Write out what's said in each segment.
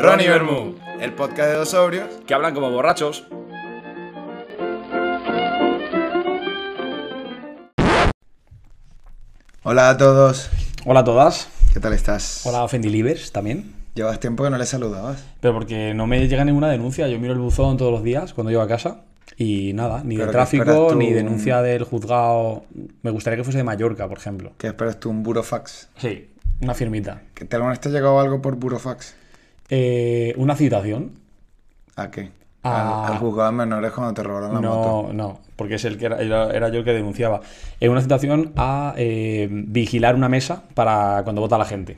Ronnie Bermú, el podcast de dos sobrios. Que hablan como borrachos. Hola a todos, Hola a todas. ¿qué tal estás? Hola Fendilivers también. Llevas tiempo que no le saludabas. Pero porque no me llega ninguna denuncia. Yo miro el buzón todos los días cuando llego a casa. Y nada, ni de tráfico, tú ni un- denuncia del juzgado. Me gustaría que fuese de Mallorca, por ejemplo. ¿Qué esperas tú? ¿Un burofax? Sí, una firmita. ¿Que te te ha llegado algo por burofax? Eh, una citación. ¿A qué? Ah. Al, al juzgado de menores cuando te robaron la moto. No, no, porque es el que era, era- era yo el que denunciaba. Eh, una citación a eh, vigilar una mesa para cuando vota la gente.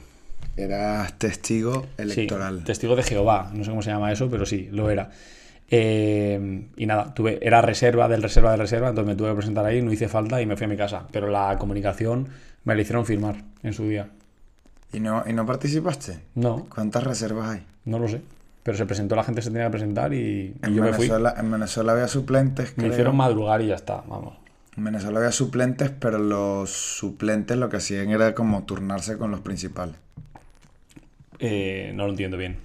Eras testigo Sí, electoral. testigo de Jehová, no sé cómo se llama eso, pero sí, lo era. Eh, y nada, tuve, era reserva del reserva del reserva, entonces me tuve que presentar ahí, no hice falta y me fui a mi casa. Pero la comunicación me la hicieron firmar en su día. ¿Y, no, ¿Y no participaste? No, ¿Cuántas reservas hay? no lo sé. Pero se presentó, la gente se tenía que presentar y, yo me fui. Venezuela, en Venezuela había suplentes, Me creo. hicieron madrugar y ya está, vamos. En Venezuela había suplentes, pero los suplentes lo que hacían era como turnarse con los principales. Eh, no lo entiendo bien.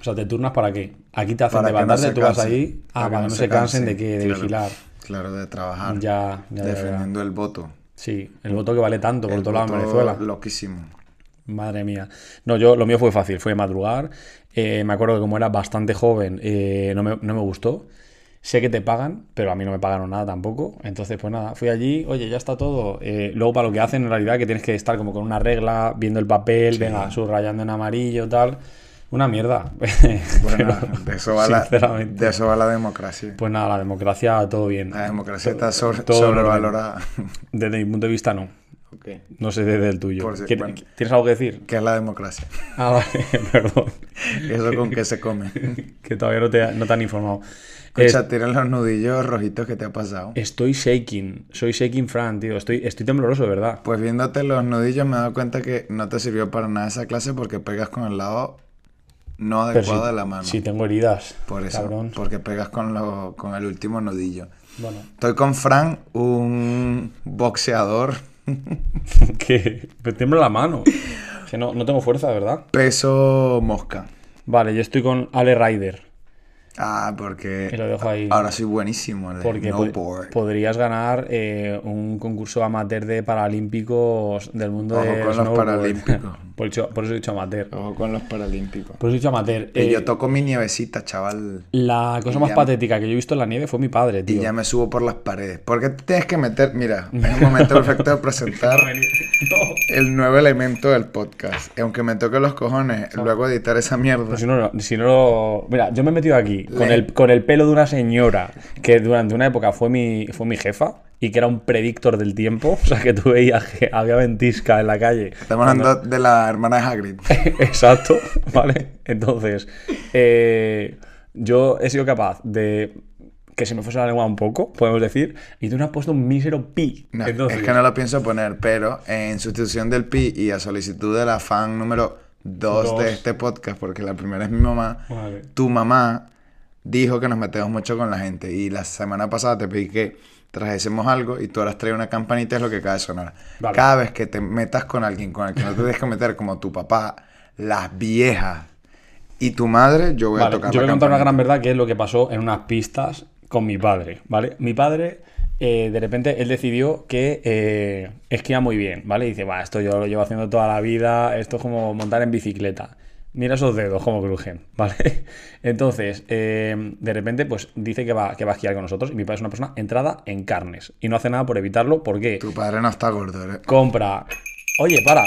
O sea, ¿te turnas para qué? Aquí te hacen que no levantarte, se tú vas ahí, ah, para, que no se cansen de qué, de claro. vigilar. Claro, de trabajar. Ya, ya, ya, ya. defendiendo el voto. Sí, el voto que vale tanto por El todo lado en Venezuela. Loquísimo. Madre mía. No, yo lo mío fue fácil, fue madrugar. Eh, me acuerdo que como era bastante joven, eh, no, me, no me gustó. Sé que te pagan, pero a mí no me pagaron nada tampoco. Entonces, pues nada, fui allí, oye, ya está todo. Eh, luego, para lo que hacen, en realidad, que tienes que estar como con una regla, viendo el papel, venga, subrayando en amarillo, tal. Una mierda. Bueno, Pero, de, eso va la, de eso va la democracia. Pues nada, la democracia, todo bien. La democracia está sobre- todo en orden. sobrevalorada. Desde mi punto de vista, no. No sé desde el tuyo. Por si- ¿Quieres- bueno. ¿Tienes algo que decir? ¿Qué es la democracia? Ah, vale, perdón. Eso con qué se come. que todavía no te, no te han informado. Escucha, Es- tienen los nudillos rojitos que te ha pasado. estoy shaking. Soy shaking Fran, tío. Estoy, estoy tembloroso, de verdad. Pues viéndote los nudillos me he dado cuenta que no te sirvió para nada esa clase porque pegas con el lado no adecuado de la mano. Sí, tengo heridas. Por eso, Cabrón. porque pegas con, lo, con el último nudillo. Bueno, Estoy con Fran, un boxeador, que me tiembla la mano. Que no, no tengo fuerza, verdad. peso mosca. Vale, yo estoy con Ale Ryder. Ah, porque Y lo dejo ahí. ahora soy buenísimo en el Porque po- podrías ganar eh, un concurso amateur de paralímpicos del mundo Ojo de con los paralímpicos. por, eso, por eso he dicho amateur. Ojo con los paralímpicos. Por eso he dicho amateur. Y Eh, yo toco mi nievecita, chaval. la cosa y más patética que yo he visto en la nieve fue mi padre, Y tío. ya me subo por las paredes. Porque te tienes que meter. Mira, es un momento perfecto de presentar el nuevo elemento del podcast. Y aunque me toque los cojones luego editar esa mierda. Pues si no, si no lo- Mira, yo me he metido aquí con el, con el pelo de una señora que durante una época fue mi, fue mi jefa y que era un predictor del tiempo. O sea, que tú veías que había ventisca en la calle. Estamos hablando de la hermana de Hagrid. Exacto, ¿vale? Entonces, eh, yo he sido capaz de que se me fuese la lengua un poco, podemos decir, y tú no has puesto un mísero pi. No, Entonces, es que no lo pienso poner, pero en sustitución del pi y a solicitud de la fan número 2 Dos. de este podcast, porque la primera es mi mamá, Vale. tu mamá dijo que nos metemos mucho con la gente. Y la semana pasada te pedí que trajésemos algo y tú ahora has traído una campanita, es lo que acaba de sonar. Vale. Cada vez que te metas con alguien con el que no te que meter, como tu papá, las viejas y tu madre, yo voy a tocar yo voy a contar una gran verdad que es lo que pasó en unas pistas con mi padre, ¿vale? Mi padre, eh, de repente, él decidió que eh, esquía muy bien, ¿vale? Y dice, va, esto yo lo llevo haciendo toda la vida, esto es como montar en bicicleta. Mira esos dedos como crujen, ¿vale? Entonces, eh, de repente, pues dice que va, que va a esquiar con nosotros y mi padre es una persona entrada en carnes y no hace nada por evitarlo porque Tu padre no está gordo, ¿eh? compra. Oye, para.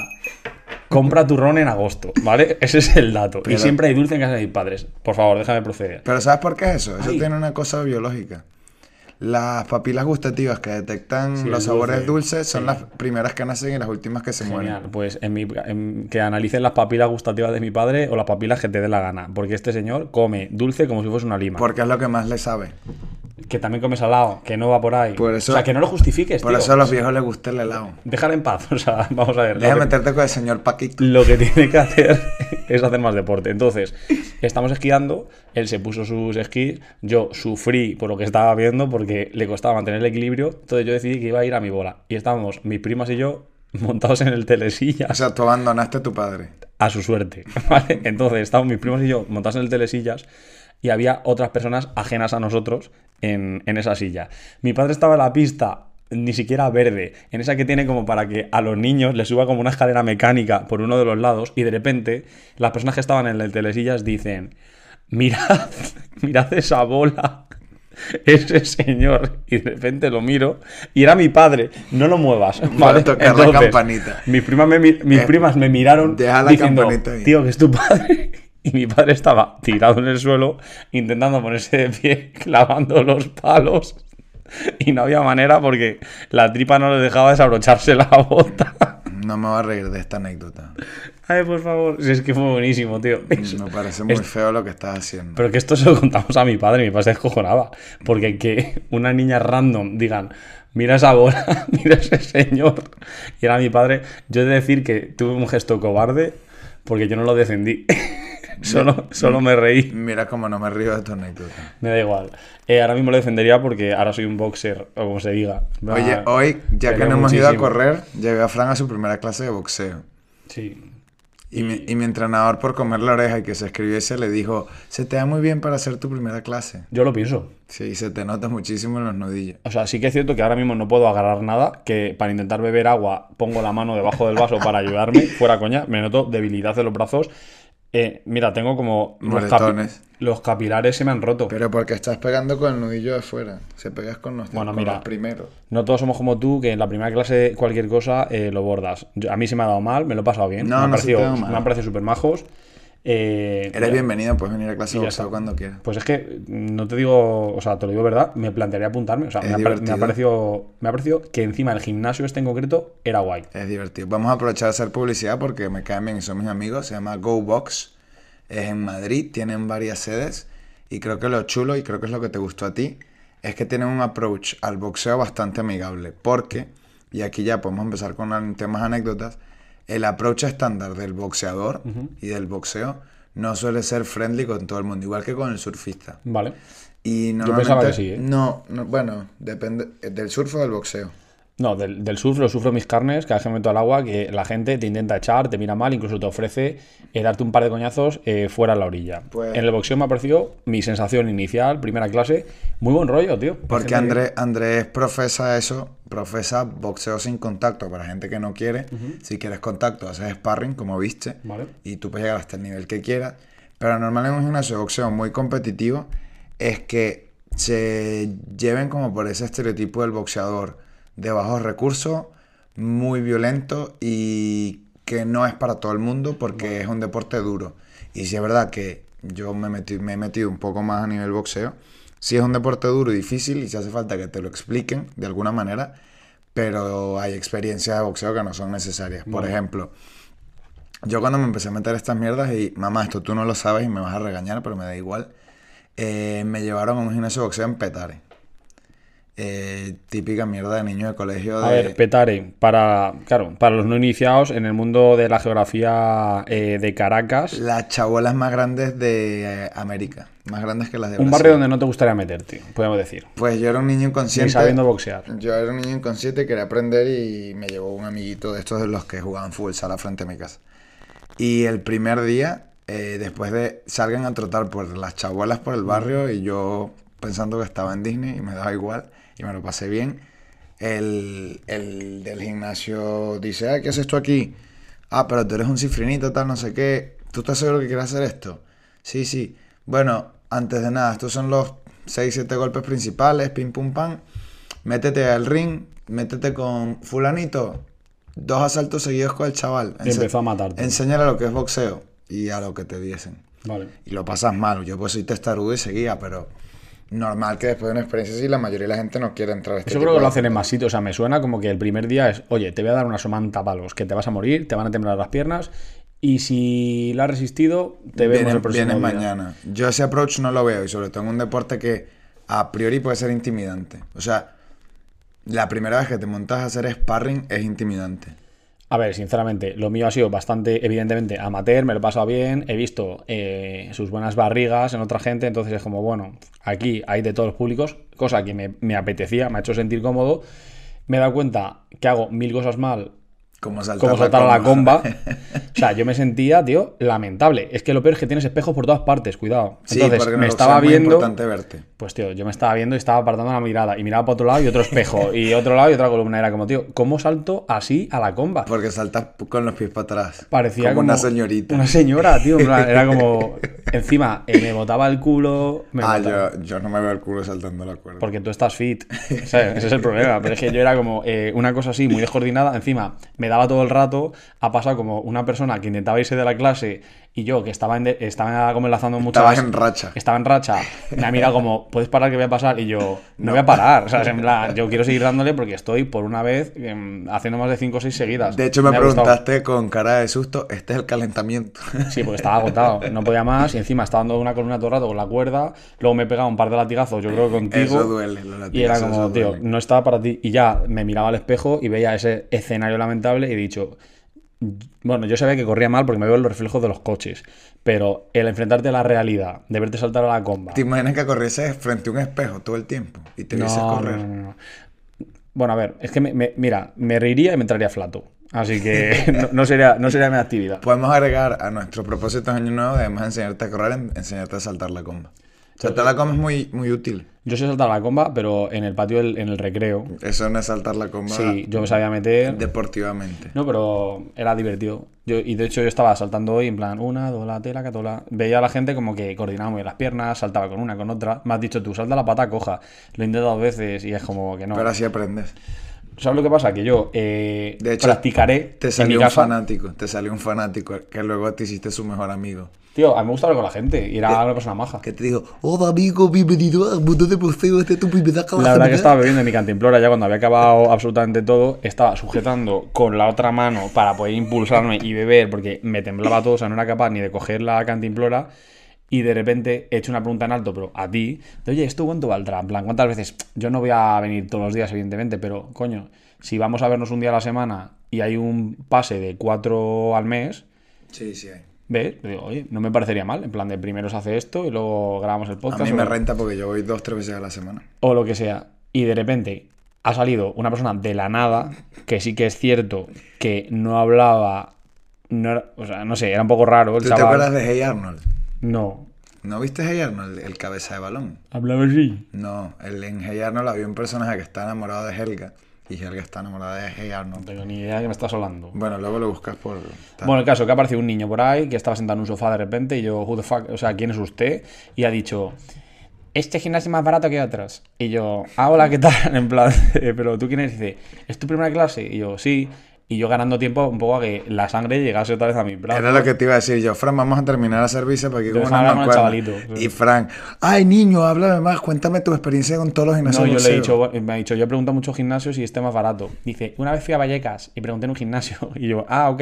Compra turrón en agosto, ¿vale? Ese es el dato. Pero- Y siempre hay dulce en casa de mis padres. Por favor, déjame proceder. Pero ¿sabes por qué es eso? Eso Ay. tiene una cosa biológica. Las papilas gustativas que detectan Sí, los sabores dulce. dulces son Sí. las primeras que nacen y las últimas que se Genial. mueren. Pues en mi, en- que analicen las papilas gustativas de mi padre o las papilas que te dé la gana. Porque este señor come dulce como si fuese una lima. Porque es lo que más le sabe. Que también come salado, que no va por ahí. Por eso- o sea, que no lo justifiques, Por tío. eso a los viejos les gusta el helado. Déjale en paz. O sea, vamos a ver. Deja que- meterte con el señor Paquito. Lo que tiene que hacer es hacer más deporte. Entonces, estamos esquiando, él se puso sus esquís, yo sufrí por lo que estaba viendo porque le costaba mantener el equilibrio, entonces yo decidí que iba a ir a mi bola. Y estábamos mis primas y yo montados en el telesillas. O sea, tú abandonaste a tu padre. A su suerte, ¿vale? Entonces estábamos mis primos y yo montados en el telesillas y había otras personas ajenas a nosotros en, en esa silla. Mi padre estaba en la pista ni siquiera verde, en esa que tiene como para que a los niños les suba como una escalera mecánica por uno de los lados y de repente las personas que estaban en el telesillas dicen, mirad, mirad esa bola, ese señor, y de repente lo miro y era mi padre, no lo muevas, ¿vale? tocar la campanita. Mis, primas me, mi- mis Eh, primas me miraron deja la diciendo, campanita tío, que es tu padre. Y mi padre estaba tirado en el suelo intentando ponerse de pie, clavando los palos. Y no había manera porque la tripa no le dejaba desabrocharse la bota. No me voy a reír de esta anécdota. Ay, por favor. Si es que fue buenísimo, tío. Me parece muy feo lo que estás haciendo. Pero que esto se lo contamos a mi padre y mi padre se descojonaba. Porque que una niña random digan, mira esa bola, mira ese señor. Y era mi padre. Yo he de decir que tuve un gesto cobarde porque yo no lo defendí. solo, solo me reí. Mira cómo no me río de tu anécdota. Me da igual. Eh, ahora mismo lo defendería porque ahora soy un boxer, o como se diga. Oye, hoy, ya que no hemos ido a correr, llevé a Fran a su primera clase de boxeo. Sí. Y mi, y mi entrenador, por comer la oreja y que se escribiese, le dijo: Se te da muy bien para hacer tu primera clase. Yo lo pienso. Sí, se te nota muchísimo en los nudillos. O sea, sí que es cierto que ahora mismo no puedo agarrar nada, que para intentar beber agua pongo la mano debajo del vaso para ayudarme, fuera coña, me noto debilidad de los brazos. Eh, mira, tengo como los, capi- los capilares se me han roto. Pero porque estás pegando con el nudillo de fuera. Se pegas con los, Bueno, mira. los primeros. No todos somos como tú, que en la primera clase cualquier cosa eh, lo bordas. Yo- a mí se me ha dado mal, me lo he pasado bien. No, me han no te parecido, me han parecido súper majos. Eh, Eres ya- bienvenido, puedes venir a clase de boxeo cuando quieras. Pues es que mm, no te digo, o sea, te lo digo verdad, me plantearía apuntarme. O sea, me ha, me ha parecido, me ha parecido que encima el gimnasio este en concreto era guay. Es divertido. Vamos a aprovechar de hacer publicidad porque me caen bien y son mis amigos. Se llama GoBox. Es en Madrid, tienen varias sedes. Y creo que lo chulo, y creo que es lo que te gustó a ti, es que tienen un approach al boxeo bastante amigable. Porque, y aquí ya podemos empezar con temas anécdotas, el approach estándar del boxeador y del boxeo no suele ser friendly con todo el mundo, igual que con el surfista. Vale. Y Yo normalmente, pensaba que sí, ¿eh? No, no, bueno, depende eh, del surf o del boxeo. No, del, del surf lo sufro mis carnes, cada vez que me meto al agua, que la gente te intenta echar, te mira mal, incluso te ofrece eh, darte un par de coñazos eh, fuera a la orilla. Pues- En el boxeo me ha parecido mi sensación inicial, primera clase, muy buen rollo, tío. Porque Andrés, Andrés profesa eso, profesa boxeo sin contacto para gente que no quiere. Si quieres contacto, haces sparring, como viste, Vale. y tú puedes llegar hasta el nivel que quieras. Pero normal en un gimnasio de boxeo muy competitivo es que se lleven como por ese estereotipo del boxeador de bajos recursos, muy violento y que no es para todo el mundo porque es un deporte duro. Y si es verdad que yo me, metí- me he metido un poco más a nivel boxeo, sí es un deporte duro y difícil y si hace falta que te lo expliquen de alguna manera, pero hay experiencias de boxeo que no son necesarias. Por ejemplo, yo cuando me empecé a meter estas mierdas y mamá, esto tú no lo sabes y me vas a regañar, pero me da igual, eh, me llevaron a un gimnasio de boxeo en Petare. Eh, típica mierda de niño de colegio de... A ver, Petare, para, claro, para los no iniciados en el mundo de la geografía eh, de Caracas, Las chabolas más grandes de eh, América, más grandes que las de un Brasil. barrio donde no te gustaría meterte, podemos decir. Pues yo era un niño Ni inconsciente. sabiendo boxear. Yo era un niño inconsciente, quería aprender y me llevó un amiguito de estos de los que jugaban fútbol sala frente a mi casa. Y el primer día, eh, después de salgan a trotar por las chabolas por el barrio y yo pensando que estaba en Disney y me daba igual y me lo pasé bien, el, el del gimnasio dice, ah, ¿qué haces tú aquí? Ah, pero tú eres un cifrinito, tal, no sé qué. ¿Tú estás seguro que quieres hacer esto? Sí, sí. Bueno, antes de nada, estos son los 6, 7 golpes principales, pim, pum, pam. Métete al ring, métete con fulanito. Dos asaltos seguidos con el chaval. Y empezó a matarte. Enséñale lo que es boxeo y a lo que te diesen. Vale. Y lo pasas mal. Yo pues soy testarudo y seguía, pero normal que después de una experiencia así la mayoría de la gente no quiere entrar a este Eso tipo creo que lo hacen en más sitios. O sea, me suena como que el primer día es, oye, te voy a dar una somanta palos, que te vas a morir, te van a temblar las piernas. Y si la has resistido, te vemos Vienes- el próximo día. mañana. Yo ese approach no lo veo y sobre todo en un deporte que a priori puede ser intimidante. O sea, la primera vez que te montas a hacer sparring es intimidante. A ver, sinceramente, lo mío ha sido bastante, evidentemente, amateur, me lo he pasado bien, he visto eh, sus buenas barrigas en otra gente, entonces es como, bueno, aquí hay de todos los públicos, cosa que me, me apetecía, me ha hecho sentir cómodo. Me he dado cuenta que hago mil cosas mal Como saltar, como saltar a la comba. O sea, yo me sentía, tío, lamentable. Es que lo peor es que tienes espejos por todas partes, cuidado. Sí, Entonces, en me el estaba boxeo es muy viendo. importante verte. Pues, tío, yo me estaba viendo y estaba apartando la mirada. Y miraba para otro lado y otro espejo. y otro lado y otra columna. Era como, tío, ¿cómo salto así a la comba? Porque saltas con los pies para atrás. Parecía como, como, una señorita. Una señora, tío. Era como. Encima, eh, me botaba el culo. Me ah, yo, yo no me veo el culo saltando la cuerda. Porque tú estás fit. ¿sabes? Ese es el problema. Pero es que yo era como eh, una cosa así, muy descoordinada. Encima, me daba todo el rato. Ha pasado como una persona que intentaba irse de la clase y yo, que estaba, en de- estaba como enlazando muchas. Estabas en racha. Estaba en racha. Me ha mirado como, ¿puedes parar que voy a pasar? Y yo, no, voy a parar. O sea, en plan, yo quiero seguir dándole porque estoy por una vez em, haciendo más de 5 o 6 seguidas. De hecho, me, gustado. preguntaste con cara de susto, este es el calentamiento. Sí, porque estaba agotado, no podía más y encima estaba dando una columna todo el rato con la cuerda, luego me pegaba un par de latigazos, yo creo que contigo. Eso duele, los Y era latigazos, como, tío, duele. no estaba para ti. Y ya me miraba al espejo y veía ese escenario lamentable y he dicho, bueno, yo sabía que corría mal porque me veo en los reflejos de los coches, pero el enfrentarte a la realidad, de verte saltar a la comba. ¿Te imaginas que corrieses frente a un espejo todo el tiempo y te vieses No, correr? no, no, no. Bueno, a ver, es que me, me- mira, me reiría y me entraría flato. Así que no, no sería, no sería mi actividad. Podemos agregar a nuestro propósito de año nuevo, además de enseñarte a correr, en- enseñarte a saltar la comba. Saltar la comba es muy, muy útil. Yo sé saltar la comba, pero en el patio, del- en el recreo, Eso no es saltar la comba sí, yo me sabía meter. deportivamente. No, pero era divertido. Yo, y de hecho yo estaba saltando hoy en plan una, dos, la tela, catola. Veía a la gente como que coordinaba muy bien las piernas, saltaba con una, con otra. Me has dicho tú, salta la pata coja. Lo he intentado dos veces y es como que no. Pero así aprendes. ¿Sabes lo que pasa? Que yo eh, De hecho, practicaré Te en mi salió un casa. fanático, te salió un fanático que luego te hiciste su mejor amigo. Tío, a mí me gusta hablar con la gente y era una persona maja. Que te digo, hola amigo, bienvenido al mundo de boxeo, este es tu primera La verdad que estaba bebiendo en mi cantimplora ya cuando había acabado absolutamente todo. Estaba sujetando con la otra mano para poder impulsarme y beber porque me temblaba todo, o sea, no era capaz ni de coger la cantimplora. Y de repente he hecho una pregunta en alto, pero a ti, de oye, ¿esto cuánto valdrá? En plan, ¿cuántas veces? Yo no voy a venir todos los días, evidentemente, pero coño, si vamos a vernos un día a la semana y hay un pase de cuatro al mes, Sí, sí hay. ¿ves? Digo, oye, no me parecería mal. En plan, de primero se hace esto y luego grabamos el A podcast. mí o- me renta porque yo voy dos, tres veces a la semana. o lo que sea, y de repente ha salido una persona de la nada, que sí que es cierto que no hablaba, no era- o sea, no sé, era un poco raro el ¿Tú te acuerdas de Hey Arnold? No, ¿No viste Hey Arnold, el cabeza de balón? hablaba así. No, el, en Hey Arnold había un personaje que está enamorado de Helga y Helga está enamorada de Hey No Arnold. tengo ni idea de qué me estás hablando. Bueno, luego lo buscas por... tal. Bueno, el caso que ha aparecido un niño por ahí que estaba sentado en un sofá de repente y yo, who the fuck, o sea, ¿quién es usted? Y ha dicho, este gimnasio es más barato que otros. Y yo, ah, hola, ¿qué tal? En plan, "Eh, pero tú quién eres? Y dice, ¿es tu primera clase? Y yo, sí. Y yo ganando tiempo un poco a que la sangre llegase otra vez a mi brazo. Era lo que te iba a decir yo. Fran, vamos a terminar a servicio porque Yo como una chavalito, sí. Y Fran, ay niño, háblame más, cuéntame tu experiencia con todos los No, gimnasios. yo le he boxeo". dicho, me ha dicho, yo pregunto a muchos gimnasios y este es más barato. Dice, una vez fui a Vallecas y pregunté en un gimnasio. Y yo, ah, ok,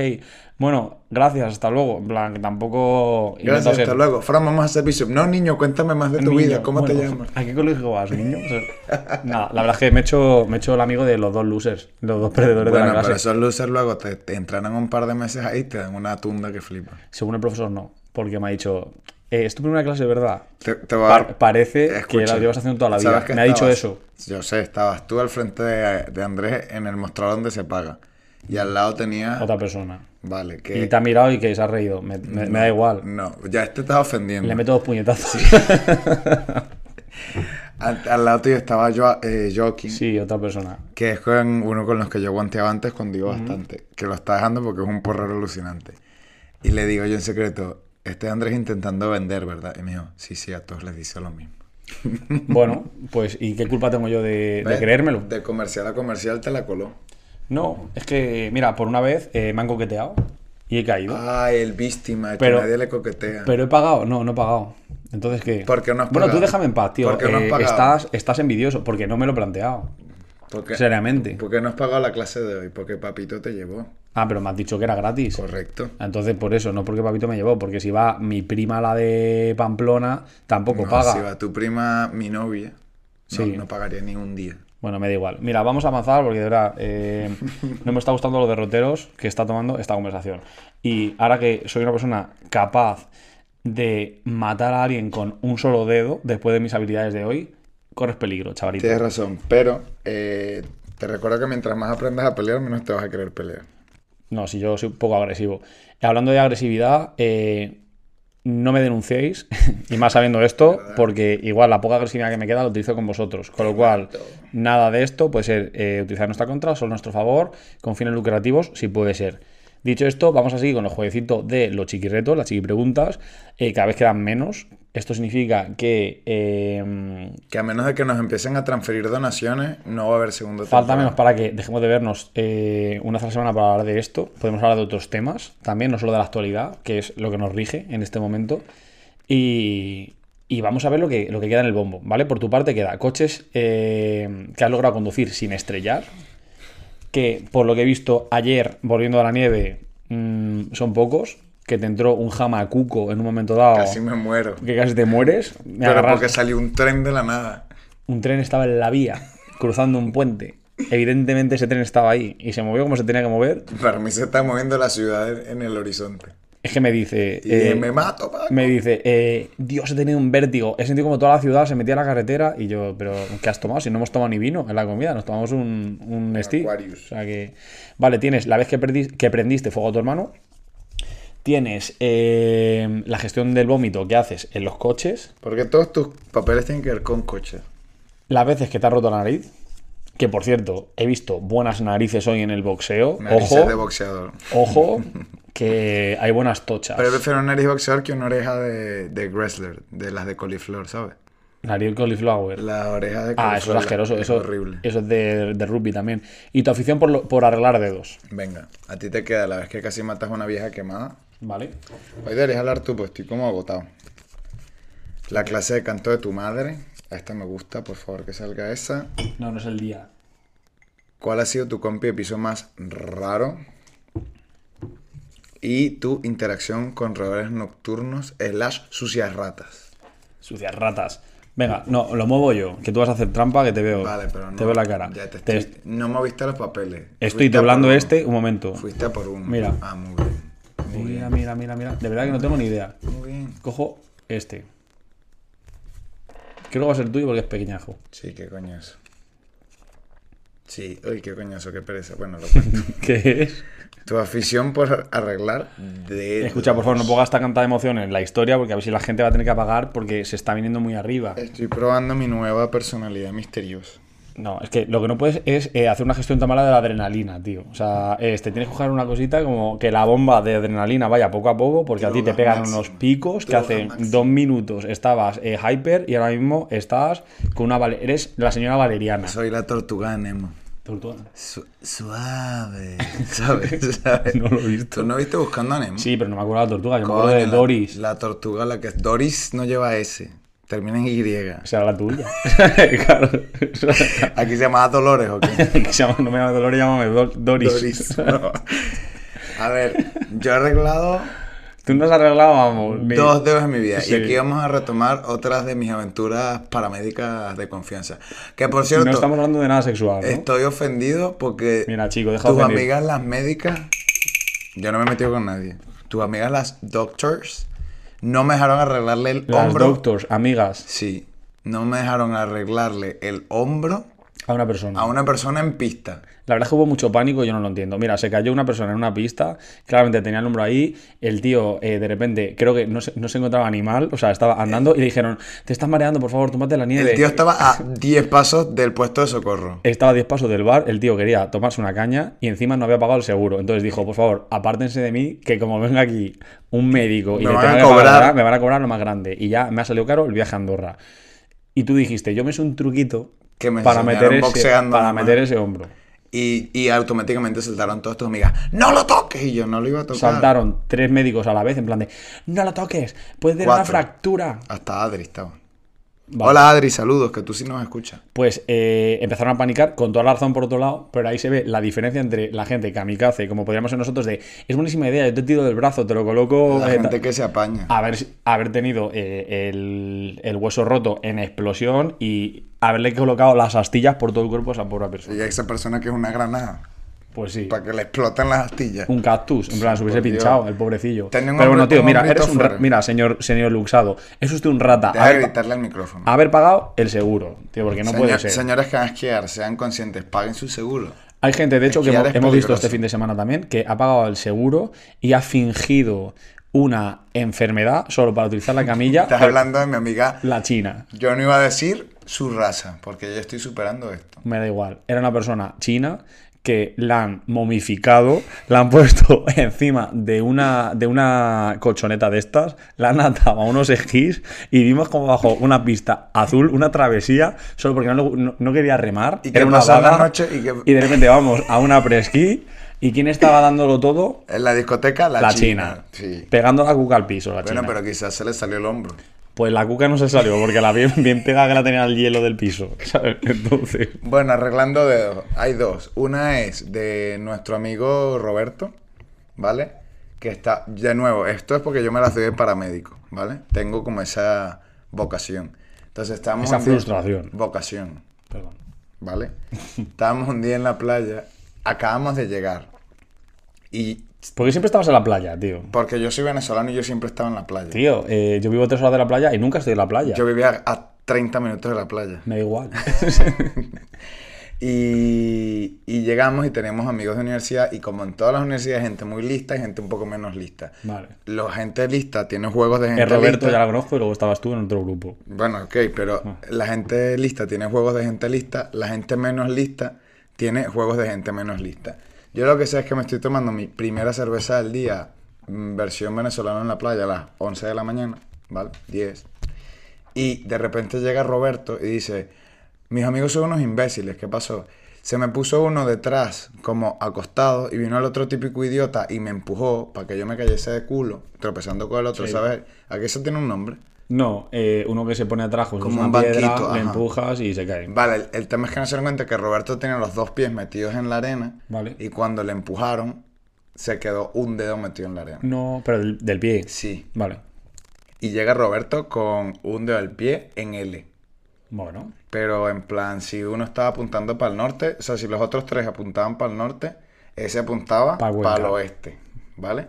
bueno, gracias, hasta luego. En plan, que tampoco. Gracias, ser hasta luego. Fran, vamos a servicio. No, niño, cuéntame más de tu niño. vida. ¿Cómo te llamas? ¿A qué colegio vas, niño? O sea, nada, la verdad es que me he, hecho, me he hecho el amigo de los dos losers, los dos perdedores de Bueno, la pero clase. esos luego te, te entrenan un par de meses ahí y te dan una tunda que flipa. Según el profesor, no. Porque me ha dicho, eh, ¿es tu primera clase de verdad? Te, te va a Pa- dar- parece que la llevas haciendo toda la vida. ¿sabes que Me ha dicho eso. Yo sé, estabas tú al frente de, de Andrés en el mostrador donde se paga. Y al lado tenía... Otra persona. Vale, que... Y te ha mirado y que se ha reído. Me, me- me da igual. No, ya este estaba ofendiendo. Le meto dos puñetazos. Al, al lado tuyo estaba yo, eh, Joaquín, Sí, otra persona. que es con uno con los que yo guanteaba antes cuando iba bastante. Que lo está dejando porque es un porrero alucinante. Y le digo yo en secreto, este Andrés intentando vender, ¿verdad? Y me dijo, sí, sí, a todos les dice lo mismo. Bueno, pues, ¿y qué culpa tengo yo de, de creérmelo? De comercial a comercial te la coló. No, es que, mira, por una vez eh, me han coqueteado y he caído. Ay, el víctima, el Pero- que nadie le coquetea. Pero he pagado, no, no he pagado. Entonces, ¿qué? ¿Por qué no has Bueno, tú pagado? déjame en paz, tío. ¿Por qué no has Eh, pagado? estás, estás envidioso, porque no me lo he planteado. ¿Por qué? Seriamente. ¿Por qué no has pagado la clase de hoy? Porque papito te llevó. Ah, pero me has dicho que era gratis. Correcto. Entonces, por eso, no porque papito me llevó, porque si va mi prima, la de Pamplona, tampoco No, paga. Si va tu prima, mi novia, no, Sí. no pagaría ni un día. Bueno, me da igual. Mira, vamos a avanzar porque de verdad eh, no me está gustando los derroteros que está tomando esta conversación. Y ahora que soy una persona capaz de matar a alguien con un solo dedo, después de mis habilidades de hoy, corres peligro, chavalito. Tienes razón, pero eh, te recuerdo que mientras más aprendas a pelear, menos te vas a querer pelear. No, si yo soy un poco agresivo. Hablando de agresividad, eh, no me denunciéis, y más sabiendo esto, porque igual la poca agresividad que me queda la utilizo con vosotros. Con lo cual, nada de esto puede ser eh, utilizar nuestra contra, solo nuestro favor, con fines lucrativos, si puede ser. Dicho esto, vamos a seguir con el jueguecito de los chiquirretos, las chiquipreguntas. Eh, cada vez quedan menos. Esto significa que. eh, Que a menos de que nos empiecen a transferir donaciones, no va a haber segundo Falta menos para que dejemos de vernos eh, una vez a la semana para hablar de esto. Podemos hablar de otros temas también, no solo de la actualidad, que es lo que nos rige en este momento. Y, y vamos a ver lo que, lo que queda en el bombo, ¿vale? Por tu parte queda coches eh, que has logrado conducir sin estrellar, que por lo que he visto ayer, volviendo a la nieve, mm, son pocos, que te entró un jamacuco en un momento dado, Casi me muero. que casi te mueres. Me Pero porque salió un tren de la nada. un tren estaba en la vía, cruzando un puente. Evidentemente ese tren estaba ahí y se movió como se tenía que mover. Para mí se está moviendo la ciudad en el horizonte. Es que me dice... Eh, me mato, Paco. me dice, eh, Dios, he tenido un vértigo. He sentido como toda la ciudad se metía a la carretera y yo, pero ¿qué has tomado? Si no hemos tomado ni vino en la comida, nos tomamos un, un Steve. Aquarius. O sea que, vale, tienes la vez que prendiste fuego a tu hermano, tienes eh, la gestión del vómito que haces en los coches, Porque todos tus papeles tienen que ver con coches. las veces que te has roto la nariz, que por cierto, he visto buenas narices hoy en el boxeo. Narices Ojo, de boxeador. ojo, que hay buenas tochas. Pero yo prefiero una nariz boxeador que una oreja de, de wrestler, de las de coliflor, ¿sabes? Nariz cauliflower. La oreja de Ah, eso es asqueroso. es Eso, horrible. eso es de, de rugby también. Y tu afición por, lo- por arreglar dedos. Venga, a ti te queda la vez que casi matas a una vieja quemada. ¿Vale? Hoy deberías hablar tú, pues estoy como agotado. La clase de canto de tu madre. A esta me gusta, por favor, que salga esa. No, no es el día. ¿Cuál ha sido tu compi de piso más raro? Y tu interacción con roedores nocturnos slash sucias ratas. Sucias ratas. Venga, no, lo muevo yo. Que tú vas a hacer trampa que te veo. Vale, pero no. Te veo la cara. Ya te Te- estoy- No moviste los papeles. estoy doblando este. Un momento. Fuiste a por uno. Mira. Ah, muy bien. Muy Mira, bien. mira, mira, mira. De verdad que no tengo ni idea. Muy bien. Cojo este. Creo que va a ser tuyo porque es pequeñajo. Sí, qué coñazo. Sí, uy, qué coñazo, qué pereza. Bueno, lo cuento. ¿Qué es? tu afición por arreglar de. Escucha, por favor, no pongas tanta emoción en la historia porque a ver si la gente va a tener que apagar porque se está viniendo muy arriba. Estoy probando mi nueva personalidad misteriosa. No, es que lo que no puedes es eh, hacer una gestión tan mala de la adrenalina, tío. O sea, es, te tienes que coger una cosita como que la bomba de adrenalina vaya poco a poco, porque a ti te pegan máxima. unos picos que hace máxima. dos minutos estabas eh, hyper y ahora mismo estás con una... Eres la señora Valeriana. Soy la tortuga de Nemo. Tortuga. Su- suave. ¿Sabes? ¿Sabes? No lo he visto. ¿Tú no viste buscando a Nemo? Sí, pero no me acuerdo de la tortuga, yo me acuerdo de Doris. La, tortuga, la que es. Doris no lleva S. Termina en Y. Será la tuya. claro. Aquí se llama Dolores, ¿o qué? Que se llama- no me llama Dolores, llámame Do- Doris. Doris. no. A ver, yo he arreglado Tú no has arreglado, vamos. ni- dos dedos en mi vida. Sí. Y aquí vamos a retomar otras de mis aventuras paramédicas de confianza. Que por cierto, No estamos hablando de nada sexual, ¿no? estoy ofendido porque Mira, chico, deja tus amigas las médicas, yo no me he metido con nadie. Tus amigas las doctors no me dejaron arreglarle el Las hombro. doctors, amigas, Sí, no me dejaron arreglarle el hombro a una persona. a una persona en pista. La verdad es que hubo mucho pánico, yo no lo entiendo. Mira, se cayó una persona en una pista, claramente tenía el hombro ahí, el tío eh, de repente creo que no se, no se encontraba animal, o sea, estaba andando y le dijeron, te estás mareando, por favor, tómate la nieve. El tío estaba a 10 pasos del puesto de socorro. Estaba a 10 pasos del bar, el tío quería tomarse una caña y encima no había pagado el seguro. Entonces dijo, por favor, apártense de mí, que como venga aquí un médico y Me le van a pagar, cobrar. me van a cobrar lo más grande. Y ya me ha salido caro el viaje a Andorra. Y tú dijiste, yo me sé un truquito Que me para, meter ese, boxeando para meter ese hombro. Y, y automáticamente saltaron todas tus amigas. ¡No lo toques! Y yo no lo iba a tocar. Saltaron tres médicos a la vez en plan de, no lo toques, puede tener una fractura. Hasta Adri estaba. Vale. Hola Adri, saludos, que tú sí nos escuchas. Pues eh, empezaron a panicar con toda la razón por otro lado, pero ahí se ve la diferencia entre la gente kamikaze, como podríamos ser nosotros, de es buenísima idea, yo te tiro del brazo, te lo coloco. La eh, gente que se apaña. haber, haber tenido eh, el, el hueso roto en explosión y haberle colocado las astillas por todo el cuerpo a esa pobre persona. Y a esa persona que es una granada. Pues sí. Para que le exploten las astillas. Un cactus, en plan, se hubiese pinchado, el pobrecillo. Pero bueno, tío, mira, eres un ra- mira, señor, señor Luxado, es usted un rata. Deja de Haber, gritarle al micrófono. haber pagado el seguro, tío, porque no Señor- puede ser. Señores que van a esquiar, sean conscientes, paguen su seguro. Hay gente, de hecho, que Esquiar hemos, es hemos visto peligroso. este fin de semana también, que ha pagado el seguro y ha fingido una enfermedad solo para utilizar la camilla. Estás hablando de mi amiga. La china. Yo no iba a decir su raza, porque yo estoy superando esto. Me da igual. Era una persona china que la han momificado, la han puesto encima de una, de una colchoneta de estas, la han atado a unos esquís y vimos como bajo una pista azul, una travesía, solo porque no, no- no quería remar. ¿Y era qué una en la vaga, noche? ¿Y de repente vamos a una presquí y ¿quién estaba dándolo todo? En la discoteca, la, La, china. china. Sí. Pegando la cuca al piso, la Bueno, china. pero quizás se le salió el hombro. Pues la cuca no se salió porque la bien, bien pegada que la tenía al hielo del piso. ¿sabes? Entonces... Bueno, arreglando dedos. Hay dos. Una es de nuestro amigo Roberto, ¿vale? Que está, de nuevo, esto es porque yo me la doy de paramédico, ¿vale? Tengo como esa vocación. Entonces estamos... Esa día- frustración. Vocación, Perdón. ¿vale? Estábamos un día en la playa, acabamos de llegar. Y Porque siempre estabas en la playa, tío. porque yo soy venezolano y yo siempre estaba en la playa. Tío, eh, yo vivo tres horas de la playa y nunca estoy en la playa. Yo vivía a 30 minutos de la playa. Me da igual. Y, y llegamos y tenemos amigos de universidad y como en todas las universidades hay gente muy lista y gente un poco menos lista. vale. La gente lista tiene juegos de gente El Roberto lista. ya la conozco y luego estabas tú en otro grupo. Bueno, ok, pero Ah. la gente lista tiene juegos de gente lista, la gente menos lista tiene juegos de gente menos lista. Yo lo que sé es que me estoy tomando mi primera cerveza del día, mm, versión venezolana en la playa, a las 11 de la mañana, ¿vale? 10. Y de repente llega Roberto y dice, mis amigos son unos imbéciles, ¿qué pasó? Se me puso uno detrás, como acostado, y vino el otro típico idiota y me empujó para que yo me cayese de culo, tropezando con el otro, Sí. ¿sabes? Aquí eso tiene un nombre. No, eh, uno que se pone atrás con Como una un piedra, banquito, le empujas y se cae. Vale, el, el tema es que no se dan cuenta que Roberto tiene los dos pies metidos en la arena Vale. y cuando le empujaron se quedó un dedo metido en la arena. No, pero del, del pie. Sí. Vale. Y llega Roberto con un dedo del pie en L. Bueno. Pero en plan, si uno estaba apuntando para el norte, o sea, si los otros tres apuntaban para el norte, ese apuntaba Pa' para Cuenca. el oeste, ¿vale?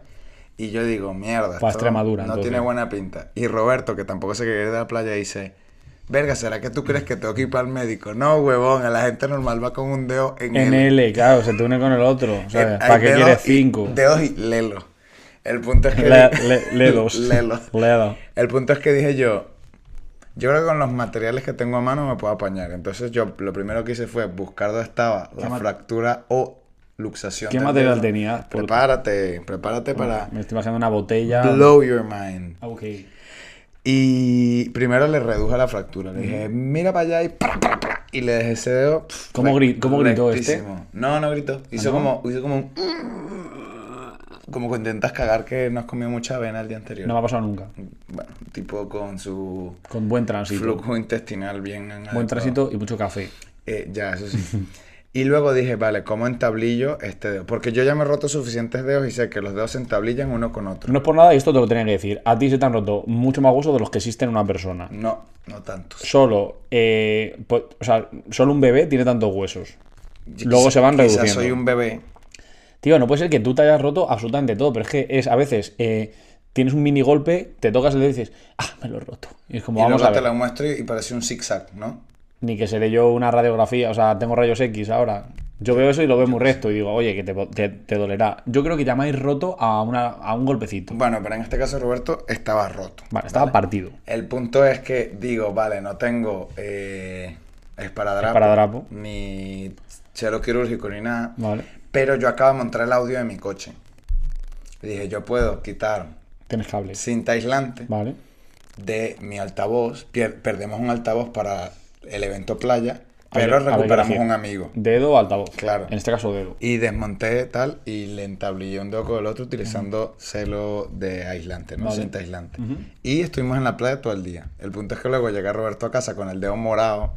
Y yo digo, mierda, Pa' esto Extremadura, no entonces. tiene buena pinta. Y Roberto, que tampoco se quiere ir de la playa, dice, verga, ¿será que tú crees que tengo que ir para el médico? No, huevón, a la gente normal va con un dedo en, En L. L, claro, se te une con el otro. Eh, ¿sabes? hay ¿Para qué quieres y- cinco? Dedos y lelo. El punto es que... Le- le- ledos. Lelo. Ledo. El punto es que dije yo, yo creo que con los materiales que tengo a mano me puedo apañar. Entonces yo lo primero que hice fue buscar dónde estaba la fractura o luxación. ¿Qué material? Por- Prepárate, prepárate para Me estoy imaginando una botella. blow your mind. Ah, Ok. Y primero le reduje la fractura. Le dije, mira para allá y ¡pra, pra, pra! Y le dejé ese dedo. ¿Cómo gri- cómo gritó este? No, no gritó. Hizo, no? como, hizo como un... Como que intentas cagar que no has comido mucha avena el día anterior. No me ha pasado nunca. Bueno, tipo con su Con buen tránsito. flujo intestinal bien Buen tránsito y mucho café. Eh, ya, eso sí. y luego dije, vale, ¿cómo entablillo este dedo? Porque yo ya me he roto suficientes dedos y sé que los dedos se entablillan uno con otro. No es por nada, y esto te lo tenía que decir. A ti se te han roto mucho más huesos de los que existen en una persona. No, no tantos. Solo, eh, po- o sea, solo un bebé tiene tantos huesos. Luego se van quizás reduciendo. soy un bebé. Tío, no puede ser que tú te hayas roto absolutamente todo, pero es que es a veces eh, tienes un mini golpe, te tocas y dices, ah, me lo he roto. Y es como, y vamos luego a te ver. lo muestro y parece un zigzag, ¿no? Ni que seré yo una radiografía, o sea, tengo rayos X ahora. Yo veo eso y lo veo muy recto y digo, oye, que te, te- te dolerá. Yo creo que llamáis roto a, una, a un golpecito. Bueno, pero en este caso Roberto estaba roto. Vale, estaba partido. El punto es que digo, vale, no tengo eh, esparadrapo, Esparadrapo. ni chelo quirúrgico ni nada. Vale. Pero yo acabo de montar el audio de mi coche. Y dije, yo puedo quitar Tienes cables. cinta aislante Vale. de mi altavoz. Pier- perdemos un altavoz para el evento playa, A pero a ver recuperamos un amigo. Dedo o altavoz. Claro. En este caso, dedo. Y desmonté tal y le entablillé un dedo con el otro utilizando celo de aislante, ¿no? Vale. Cinta aislante. Y estuvimos en la playa todo el día. El punto es que luego llega Roberto a casa con el dedo morado,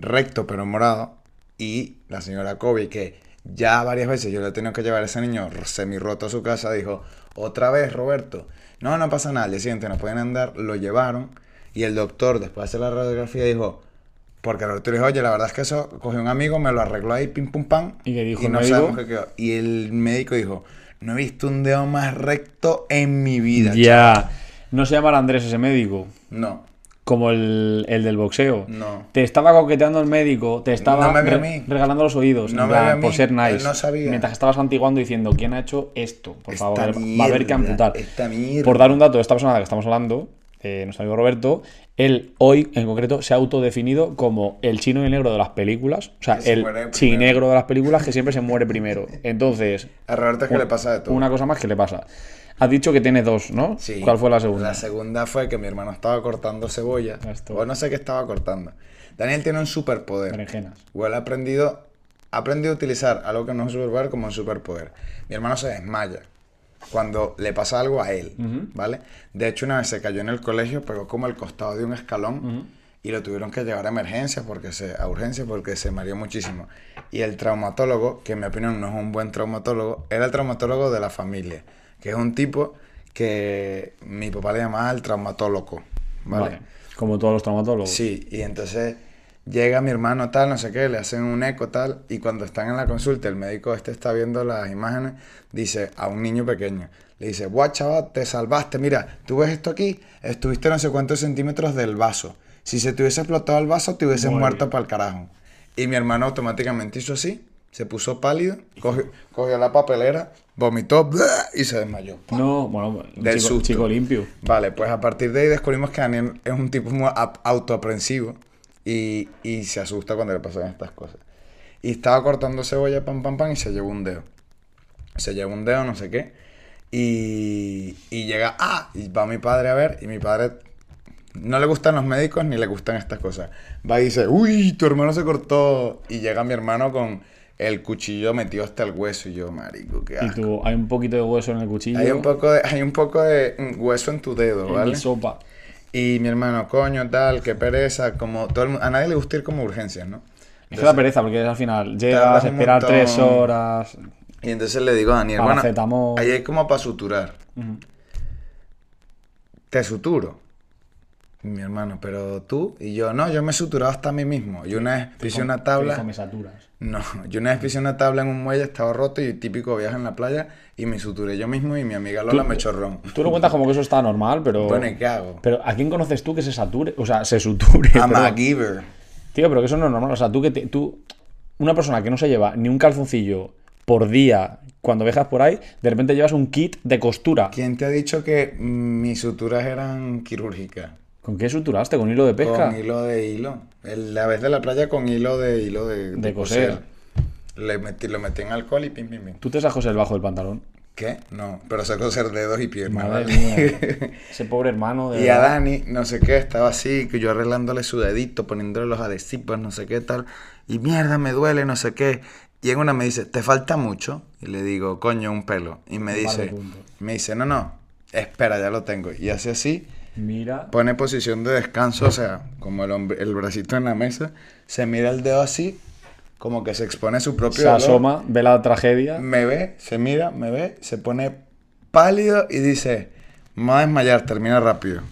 recto pero morado, y la señora Kobe, que ya varias veces yo le he tenido que llevar a ese niño semi roto a su casa, dijo, otra vez Roberto, no, no pasa nada, al día siguiente no pueden andar, lo llevaron, y el doctor después de hacer la radiografía dijo, porque Roberto le dijo, oye, la verdad es que eso cogió un amigo, me lo arregló ahí, pim pum pam, ¿Y qué dijo y el no médico? sabemos qué quedó. Y el médico dijo, no he visto un dedo más recto en mi vida. Ya. No se llamará Andrés ese médico. No. como el, el del boxeo. No. Te estaba coqueteando el médico, te estaba No me vio a re- mí. regalando los oídos, No me plan, por ser nice. Él no sabía. Mientras estabas antiguando diciendo, ¿quién ha hecho esto? Por Esta favor, va a haber que amputar. esta mierda. Por dar un dato de esta persona de la que estamos hablando, eh, nuestro amigo Roberto, él hoy en concreto se ha autodefinido como el chino y el negro de las películas. O sea, se el chinegro de las películas que siempre se muere primero. Entonces, A Roberto es que un- le pasa de todo. una cosa más que le pasa. Has dicho que tiene dos, ¿no? Sí. ¿Cuál fue la segunda? La segunda fue que mi hermano estaba cortando cebolla. Esto. O no sé qué estaba cortando. Daniel tiene un superpoder. Berenjenas. O él ha aprendido, ha aprendido a utilizar algo que no es un superpoder como un superpoder. Mi hermano se desmaya cuando le pasa algo a él, ¿vale? De hecho, una vez se cayó en el colegio, pegó como el costado de un escalón y lo tuvieron que llevar a emergencia, porque se, a urgencia, porque se mareó muchísimo. Y el traumatólogo, que en mi opinión no es un buen traumatólogo, era el traumatólogo de la familia, que es un tipo que mi papá le llamaba el traumatólogo, ¿vale? Vale. Como todos los traumatólogos. Sí, y entonces llega mi hermano tal, no sé qué, le hacen un eco tal, y cuando están en la consulta, el médico este está viendo las imágenes, dice a un niño pequeño, le dice, guau chaval, te salvaste, mira, tú ves esto aquí, estuviste no sé cuántos centímetros del vaso, si se te hubiese explotado el vaso, te hubieses Muy muerto para el carajo. Y mi hermano automáticamente hizo así, se puso pálido, cogió, cogió la papelera, vomitó y se desmayó. No, bueno, Del chico, susto. chico limpio. Vale, pues a partir de ahí descubrimos que Daniel es un tipo muy ap- autoaprensivo y, y se asusta cuando le pasan estas cosas. Y estaba cortando cebolla, pam, pam, pam, y se llevó un dedo. Se llevó un dedo, no sé qué. Y, y llega, ah, y va mi padre a ver, y mi padre no le gustan los médicos ni le gustan estas cosas. Va y dice, uy, tu hermano se cortó. Y llega mi hermano con el cuchillo metido hasta el hueso. Y yo, marico, qué Y asco. tú, hay un poquito de hueso en el cuchillo. Hay un poco de, hay un poco de mm, hueso en tu dedo, en ¿vale? mi sopa. Y mi hermano, coño, tal, qué pereza, como todo el mu- a nadie le gusta ir como urgencias, ¿no? Es que da pereza porque al final llegas, un esperar montón. tres horas. Y entonces le digo a Daniel, bueno, ahí hay como para suturar. Te suturo. Mi hermano, pero tú y yo, no, yo me he suturado hasta a mí mismo. Y una vez pisé una tabla. me saturas. No, yo una vez pisé una tabla en un muelle, estaba roto y típico viaje en la playa y me suturé yo mismo y mi amiga Lola me ron. Tú lo cuentas como que eso está normal, pero. Bueno, ¿y qué hago? Pero ¿a quién conoces tú que se sature? O sea, se suture. A giver. Tío, pero que eso no es normal. O sea, tú que te- tú. Una persona que no se lleva ni un calzoncillo por día cuando viajas por ahí, de repente llevas un kit de costura. ¿Quién te ha dicho que mis suturas eran quirúrgicas? ¿Con qué suturaste? ¿Con hilo de pesca? Con hilo de hilo. El- la vez de la playa con hilo de hilo de, De coser. Le metí, lo metí en alcohol y pim, pim, pim. ¿Tú te sacas el bajo del pantalón? ¿Qué? No, pero sé coser dedos y piernas. Madre mía. Ese pobre hermano de. Y a. Dani, no sé qué, estaba así, que yo arreglándole su dedito, poniéndole los adhesivos, no sé qué tal. Y mierda, me duele, no sé qué. Y en una me dice, ¿te falta mucho? Y le digo, coño, un pelo. Y me Un de dice, me dice, no, no, espera, ya lo tengo. Y hace así, Mira. pone posición de descanso, o sea, como el, el bracito en la mesa, se mira el dedo así, como que se expone su propio Se dolor. asoma, ve la tragedia. Me ve, se mira, me ve, se pone pálido y dice, me voy a desmayar, termina rápido.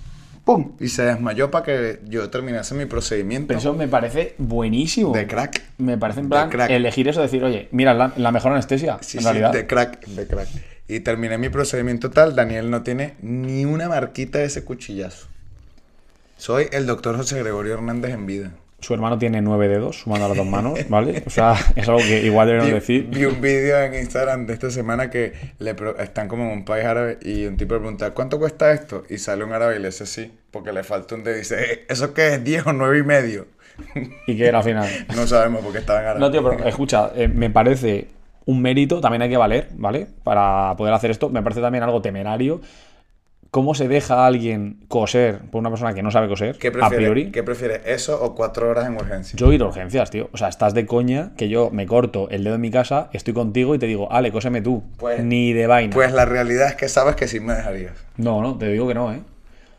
¡Pum! Y se desmayó para que yo terminase mi procedimiento Pero eso me parece buenísimo. de crack. Me parece en plan crack. elegir eso, decir, oye, mira, la, la mejor anestesia, Sí, en sí, realidad. de crack, de crack. Y terminé mi procedimiento tal, Daniel no tiene ni una marquita de ese cuchillazo. Soy el doctor José Gregorio Hernández en vida. Su hermano tiene nueve dedos, sumando las dos manos, ¿vale? O sea, es algo que igual deberíamos decir. vi un vídeo en Instagram de esta semana que le están como en un país árabe y un tipo le pregunta, ¿cuánto cuesta esto? Y sale un árabe y le dice sí, porque le falta un dedo y dice, "Eh, ¿eso qué es? ¿10 o 9 y medio? Y que era al final. No sabemos porque estaba en árabe. No, tío, pero escucha, eh, me parece un mérito, también hay que valer, ¿vale? Para poder hacer esto. Me parece también algo temerario. ¿Cómo se deja a alguien coser por una persona que no sabe coser? ¿Qué a prefieres? priori. ¿Qué prefieres? ¿Eso o cuatro horas en urgencia? Yo ir a urgencias, tío. O sea, estás de coña que yo me corto el dedo en mi casa, estoy contigo y te digo, Ale, cóseme tú. Pues- Ni de vaina. Pues la realidad es que sabes que sí me dejarías. No, no, te digo que no, ¿eh?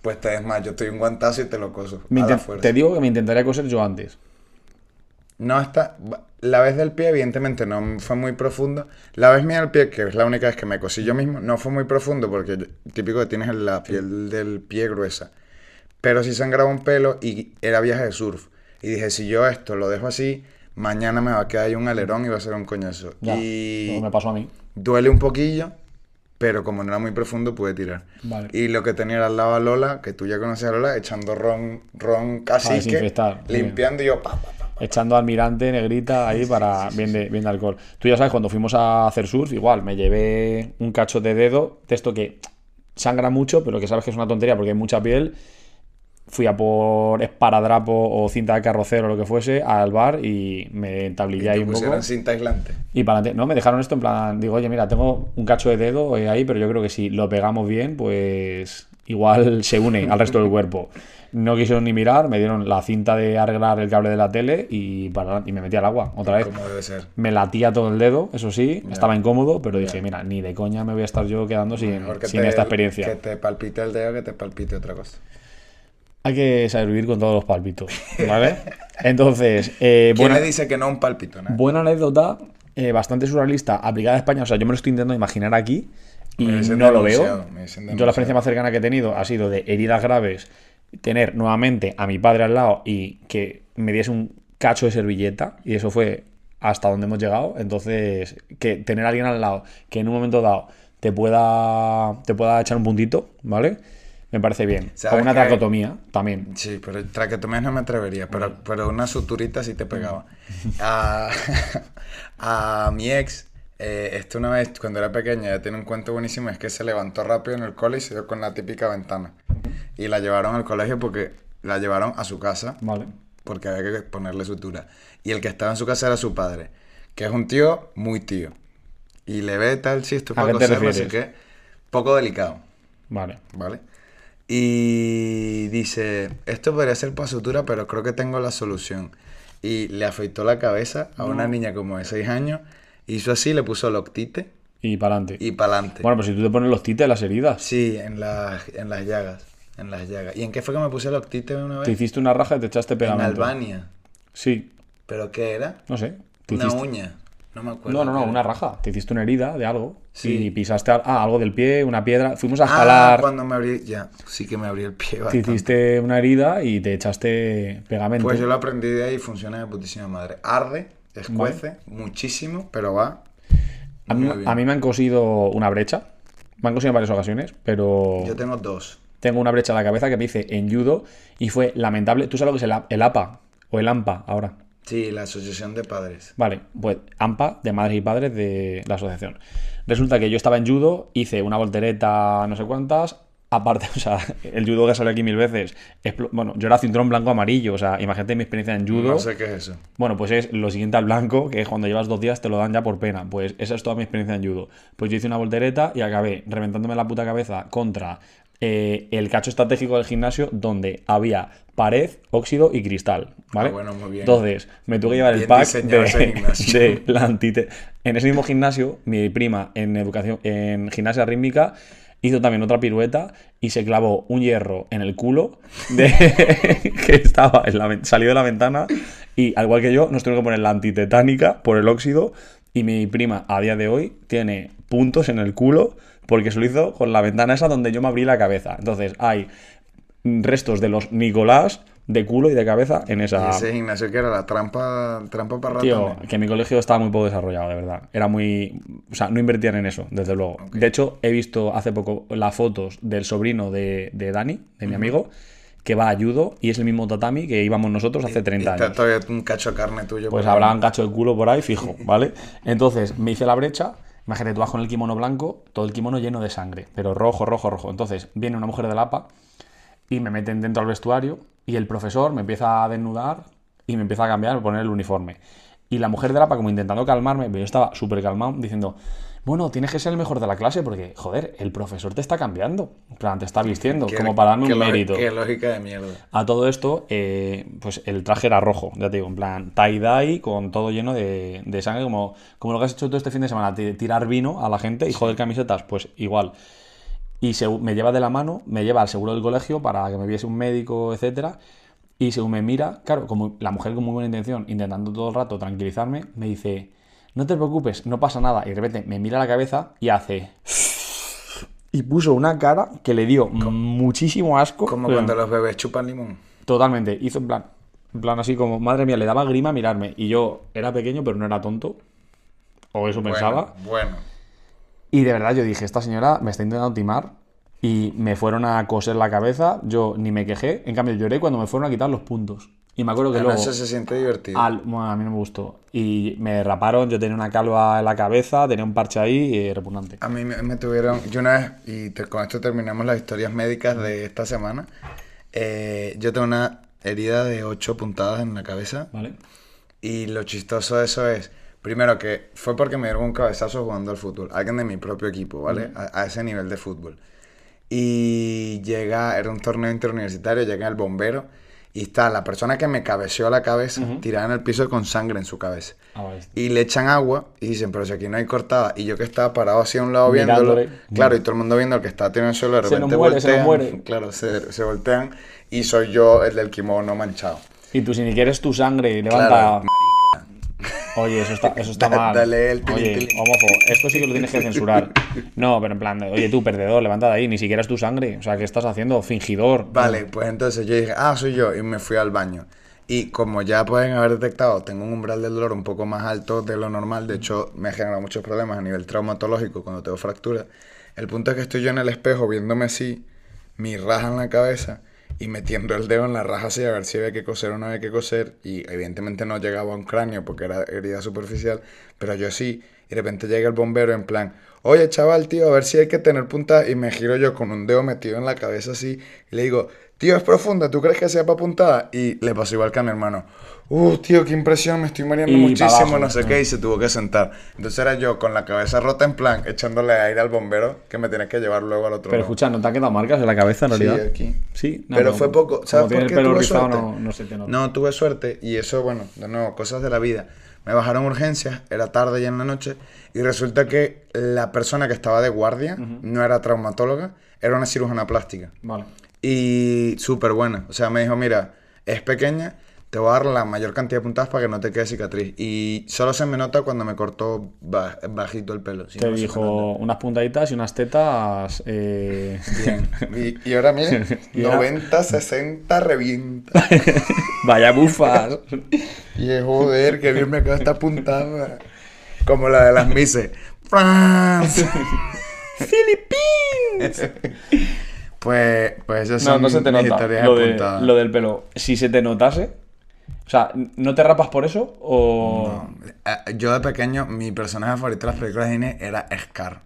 Pues te desmayas, yo estoy un guantazo y te lo coso. Me a la inten- fuerza. te digo que me intentaría coser yo antes. No está. La vez del pie, evidentemente, no fue muy profundo. La vez mía del pie, que es la única vez que me cosí yo mismo, no fue muy profundo porque típico que tienes la piel del pie gruesa. Pero sí sangraba un pelo y era viaje de surf. Y dije, si yo esto lo dejo así, mañana me va a quedar ahí un alerón y va a ser un coñazo. Ya, y me pasó a mí. duele un poquillo, pero como no era muy profundo pude tirar. Vale. Y lo que tenía era al lado a Lola, que tú ya conocías a Lola, echando ron, ron casi que, desinfectar, muy bien. limpiando y yo, pa, pa, pa. Echando almirante, negrita, ahí para bien de, bien de alcohol. Tú ya sabes, cuando fuimos a hacer surf, igual, me llevé un cacho de dedo, de esto que sangra mucho, pero que sabes que es una tontería porque hay mucha piel. Fui a por esparadrapo o cinta de carrocero o lo que fuese al bar y me entablillé ahí un poco. cinta aislante. Y para adelante. No, me dejaron esto en plan, digo, oye, mira, tengo un cacho de dedo eh, ahí, pero yo creo que si lo pegamos bien, pues igual se une al resto del cuerpo. No quisieron ni mirar, me dieron la cinta de arreglar el cable de la tele y, para, adelante, y me metí al agua otra vez. Debe ser. Me latía todo el dedo, eso sí, estaba incómodo, pero dije, mira, ni de coña me voy a estar yo quedando sin, que sin te- esta experiencia. Que te palpite el dedo que te palpite otra cosa. Hay que saber vivir con todos los palpitos, ¿vale? Entonces, eh, ¿Quién buena, le dice que no un palpito? Nada. buena anécdota, eh, bastante surrealista, aplicada a España. O sea, yo me lo estoy intentando imaginar aquí y no lo veo. Yo la experiencia más cercana que he tenido ha sido de heridas graves, tener nuevamente a mi padre al lado y que me diese un cacho de servilleta, y eso fue hasta donde hemos llegado. Entonces, que tener a alguien al lado que en un momento dado te pueda, te pueda echar un puntito, ¿vale? Me parece bien. O ¿Sabes una qué? tracotomía también. Sí, pero traquetomías no me atrevería, pero, pero una suturita sí te pegaba. A, a mi ex, eh, esto una vez, cuando era pequeña, ya tiene un cuento buenísimo, es que se levantó rápido en el cole y se dio con la típica ventana. Y la llevaron al colegio porque la llevaron a su casa, Vale. porque había que ponerle sutura. Y el que estaba en su casa era su padre, que es un tío muy tío. Y le ve tal, si esto es ¿A para qué te coser, no sé refieres? qué, poco delicado. Vale. ¿vale? Y dice, esto podría ser para sutura, pero creo que tengo la solución. Y le afeitó la cabeza a una niña como de 6 años, hizo así, le puso loctite Y para adelante. y para adelante. Bueno, pues si tú te pones los tites, las heridas. Sí, en las, en las llagas, en las llagas. ¿Y en qué fue que me puse loctite una Te vez? hiciste una raja y te echaste En pegamento. Albania. Sí, ¿Pero qué era? no sé. Te Una hiciste- uña. No me acuerdo. No, no, no, era. una raja. Te hiciste una herida de algo. Sí. Y pisaste ah, algo del pie, una piedra. Fuimos a Ah, escalar. cuando me abrí, ya, sí que me abrí el pie te hiciste una herida y te echaste pegamento. Pues yo lo aprendí de ahí y funciona de putísima madre. Arde, escuece muchísimo, pero va a, mí, a me han cosido una brecha. Me han cosido en varias ocasiones, pero Yo tengo dos. tengo una brecha en la cabeza que me hice en judo y fue lamentable. ¿Tú sabes lo que es el, el APA? O el AMPA ahora. Sí, la Asociación de Padres. Vale, pues AMPA, de madres y padres de la asociación. Resulta que yo estaba en judo, hice una voltereta, no sé cuántas. Aparte, o sea, el judo que sale aquí mil veces. Bueno, yo era cinturón blanco amarillo, o sea, imagínate mi experiencia en judo. No sé qué es eso. Bueno, pues es lo siguiente al blanco, que es cuando llevas dos días te lo dan ya por pena. Pues esa es toda mi experiencia en judo. Pues yo hice una voltereta y acabé reventándome la puta cabeza contra eh, el cacho estratégico del gimnasio donde había pared, óxido y cristal. ¿Vale? Ah, bueno, muy bien. Entonces, me tuve que llevar el pack de, de la antite. En ese mismo gimnasio, mi prima en educación, en gimnasia rítmica, hizo también otra pirueta y se clavó un hierro en el culo de que estaba en la, salió de la ventana y al igual que yo nos tuvimos que poner la antitetánica por el óxido y mi prima a día de hoy tiene puntos en el culo porque se lo hizo con la ventana esa donde yo me abrí la cabeza. Entonces hay restos de los Nicolás de culo y de cabeza en esa... Ese gimnasio que era la trampa, trampa para Tío, ratones. que mi colegio estaba muy poco desarrollado, de verdad. Era muy. O sea, no invertían en eso, desde luego. De hecho, he visto hace poco las fotos del sobrino de, de Dani, de mi amigo, que va a judo y es el mismo tatami que íbamos nosotros hace Y 30 está años. todavía un cacho de carne tuyo. Pues habrá un cacho de culo por ahí, fijo, ¿vale? Entonces, me hice la brecha. Imagínate, tú vas con el kimono blanco, todo el kimono lleno de sangre, pero rojo, rojo, rojo. Entonces, viene una mujer de la APA y me meten dentro del vestuario y el profesor me empieza a desnudar y me empieza a cambiar, a poner el uniforme. Y la mujer de la APA, como intentando calmarme, pero yo estaba súper calmado, diciendo, bueno, tienes que ser el mejor de la clase porque, joder, el profesor te está cambiando, en plan, te está vistiendo, Qué- como para darme un mérito. Qué lógica de mierda. A todo esto, eh, pues el traje era rojo, ya te digo, en plan tie-dye, con todo lleno de, de sangre, como, como lo que has hecho todo este fin de semana, ti- tirar vino a la gente y joder camisetas, pues igual. Y se- me lleva de la mano, me lleva al seguro del colegio para que me viese un médico, etcétera. Y según me mira, claro, como la mujer con muy buena intención, intentando todo el rato tranquilizarme, me dice, no te preocupes, no pasa nada. Y de repente me mira la cabeza y hace... Y puso una cara que le dio muchísimo asco. Como pero- cuando los bebés chupan limón. Totalmente. Hizo en plan, en plan así como, madre mía, le daba grima mirarme. Y yo era pequeño, pero no era tonto. O eso pensaba. Bueno. Y de verdad yo dije, esta señora me está intentando timar y me fueron a coser la cabeza, yo ni me quejé, en cambio lloré cuando me fueron a quitar los puntos. Y me acuerdo que Además, luego... eso se siente divertido. al- bueno, a mí no me gustó. Y me raparon, yo tenía una calva en la cabeza, tenía un parche ahí y repugnante. A mí me, me tuvieron, yo una vez, y te- con esto terminamos las historias médicas de esta semana, eh, yo tengo una herida de 8 puntadas en la cabeza ¿Vale? y lo chistoso de eso es, primero que fue porque me dieron un cabezazo jugando al fútbol, alguien de mi propio equipo, ¿vale? A, a ese nivel de fútbol. Y llega, era un torneo interuniversitario, llega el bombero y está la persona que me cabeceó la cabeza tirada en el piso con sangre en su cabeza. Ah. Y le echan agua y dicen, pero si aquí no hay cortada. Y yo que estaba parado así a un lado viéndolo. Mirándole. Claro, y todo el mundo viendo al que está tirado en el suelo, de Se repente muere, se nos voltean. muere. Claro, se, se voltean. Y soy yo el del kimono manchado. Y tú si ni quieres tu sangre, levanta... Claro, Oye, eso está, eso está mal. dale el tilín, oye, tilín. homófobo, esto sí que lo tienes que censurar. No, pero en plan, de, oye tú, perdedor, levanta de ahí, ni siquiera es tu sangre. O sea, ¿qué estás haciendo? Fingidor. Vale, pues entonces yo dije, ah, soy yo. Y me fui al baño. Y como ya pueden haber detectado, tengo un umbral del dolor un poco más alto de lo normal. De hecho, me genera muchos problemas a nivel traumatológico cuando tengo fracturas. El punto es que estoy yo en el espejo viéndome así, mi raja en la cabeza y metiendo el dedo en la raja así a ver si había que coser o no había que coser. Y evidentemente no llegaba a un cráneo porque era herida superficial, pero yo sí. Y de repente llega el bombero en plan, oye chaval, tío, a ver si hay que tener punta. Y me giro yo con un dedo metido en la cabeza así y le digo, tío, es profunda, ¿tú crees que sea para puntada? Y le pasó igual que a mi hermano. Uh, tío, qué impresión, me estoy mareando Y muchísimo, abajo. no sé qué, y se tuvo que sentar. Entonces era yo con la cabeza rota en plan, echándole aire al bombero que me tenía que llevar luego al otro Pero lado. escucha, ¿no te han quedado marcas en la cabeza en Sí, realidad? aquí. Sí, no, pero fue poco. ¿Sabes por qué el pelo tuve rizado, suerte? no, no se te nota. No, tuve suerte y eso, bueno, de nuevo, cosas de la vida. Me bajaron urgencias, era tarde ya en la noche y resulta que la persona que estaba de guardia no era traumatóloga, era una cirujana plástica. Vale. Y súper buena. O sea, me dijo, mira, es pequeña, te voy a dar la mayor cantidad de puntadas para que no te quede cicatriz. Y solo se me nota cuando me cortó ba- bajito el pelo. si Te no, dijo unas puntaditas y unas tetas. eh, Bien. Y, y ahora ahora- 90, 60, revienta. Vaya bufas. Y es, joder, qué bien me quedó esta puntada. Como la de las Mises. France. Philippines. Pues, pues esas No, son no se te mis nota. Lo, de- apuntadas. lo del pelo. Si se te notase. O sea, ¿no te rapas por eso? O. No. Eh, Yo de pequeño, mi personaje favorito de las películas de cine era Scar.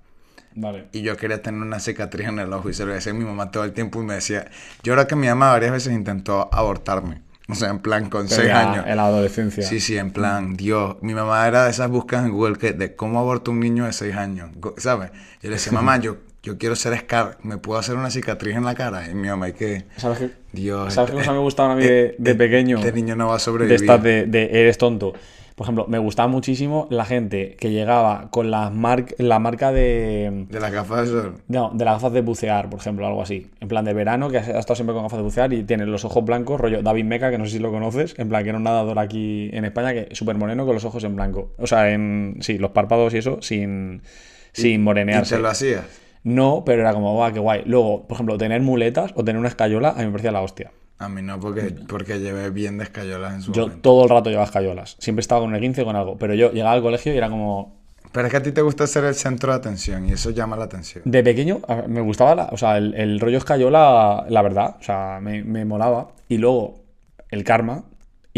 Vale. Y yo quería tener una cicatriz en el ojo y se lo decía a mi mamá todo el tiempo y me decía, yo creo que mi mamá varias veces intentó abortarme. O sea, en plan, con Pero seis ya años. En la adolescencia. Sí, sí, en plan, Dios, mi mamá era de esas búsquedas en Google que de cómo aborta un niño de 6 años, ¿sabes? Yo le decía, mamá, yo, yo quiero ser Scar, ¿me puedo hacer una cicatriz en la cara? Y mi mamá, ¿y qué? ¿Sabes qué? Dios, ¿Sabes qué este- cosa me gustaba a mí de, de pequeño? Este niño no va a de sobrevivir. estas de, de eres tonto. Por ejemplo, me gustaba muchísimo la gente que llegaba con las mar- la marca de. De las gafas de. No, de las gafas de bucear, por ejemplo, algo así. En plan de verano, que ha estado siempre con gafas de bucear y tiene los ojos blancos, rollo David Meca, que no sé si lo conoces, en plan que era un nadador aquí en España, que súper moreno con los ojos en blanco. O sea, en. Sí, los párpados y eso, sin. Sin ¿Y morenearse. te lo hacías? No, pero era como, guau, qué guay. Luego, por ejemplo, tener muletas o tener una escayola, a mí me parecía la hostia. A mí no, porque, porque llevé bien de escayolas en su Yo momento. todo el rato llevaba escayolas. Siempre estaba con el 15 o con algo. Pero yo llegaba al colegio y era como. Pero es que a ti te gusta ser el centro de atención y eso llama la atención. De pequeño me gustaba la, o sea, el, el rollo escayola, la verdad. O sea, me, me molaba. Y luego el karma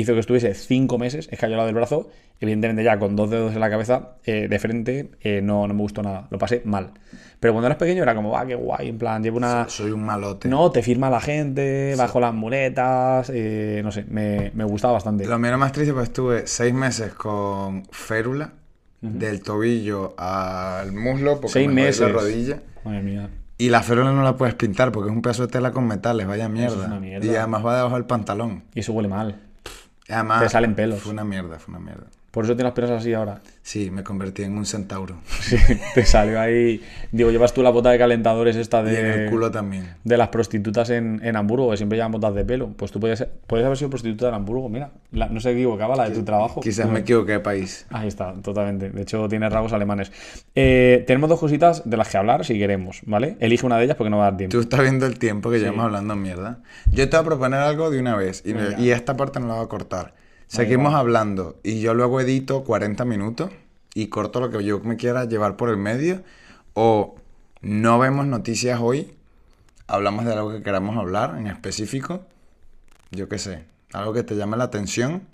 hizo que estuviese cinco meses escayola del brazo. Evidentemente, ya con dos dedos en la cabeza, eh, de frente, eh, no, no me gustó nada. Lo pasé mal. Pero cuando eras pequeño era como, ah, qué guay. En plan, llevo una. Soy un malote. No, te firma la gente, bajo las muletas. eh, no sé, me, me gustaba bastante. Lo mío más triste porque estuve seis meses con férula del tobillo al muslo porque Seis me jodí la meses. rodilla. Madre mía. Y la férula no la puedes pintar porque es un pedazo de tela con metales, vaya mierda. una mierda. Y además va debajo del pantalón. Y eso huele mal. Además, Te salen pelos. Fue una mierda, fue una mierda. Por eso tienes las piernas así ahora. Sí, me convertí en un centauro. Sí, te salió ahí. Digo, llevas tú la bota de calentadores esta Y en el de, culo también. de las prostitutas en, en Hamburgo, que siempre llevan botas de pelo. Pues tú podías, podías haber sido prostituta en Hamburgo, mira. La- no se equivocaba la de tu trabajo. Quizás me equivoqué de país. Ahí está, totalmente. De hecho, tiene rasgos alemanes. Eh, tenemos dos cositas de las que hablar si queremos, ¿vale? Elige una de ellas porque no va a dar tiempo. Tú estás viendo el tiempo que llevamos hablando mierda. Yo te voy a proponer algo de una vez y, y esta parte no la voy a cortar. Seguimos hablando y yo luego edito 40 minutos y corto lo que yo me quiera llevar por el medio o no vemos noticias hoy, hablamos de algo que queramos hablar en específico, yo qué sé, algo que te llame la atención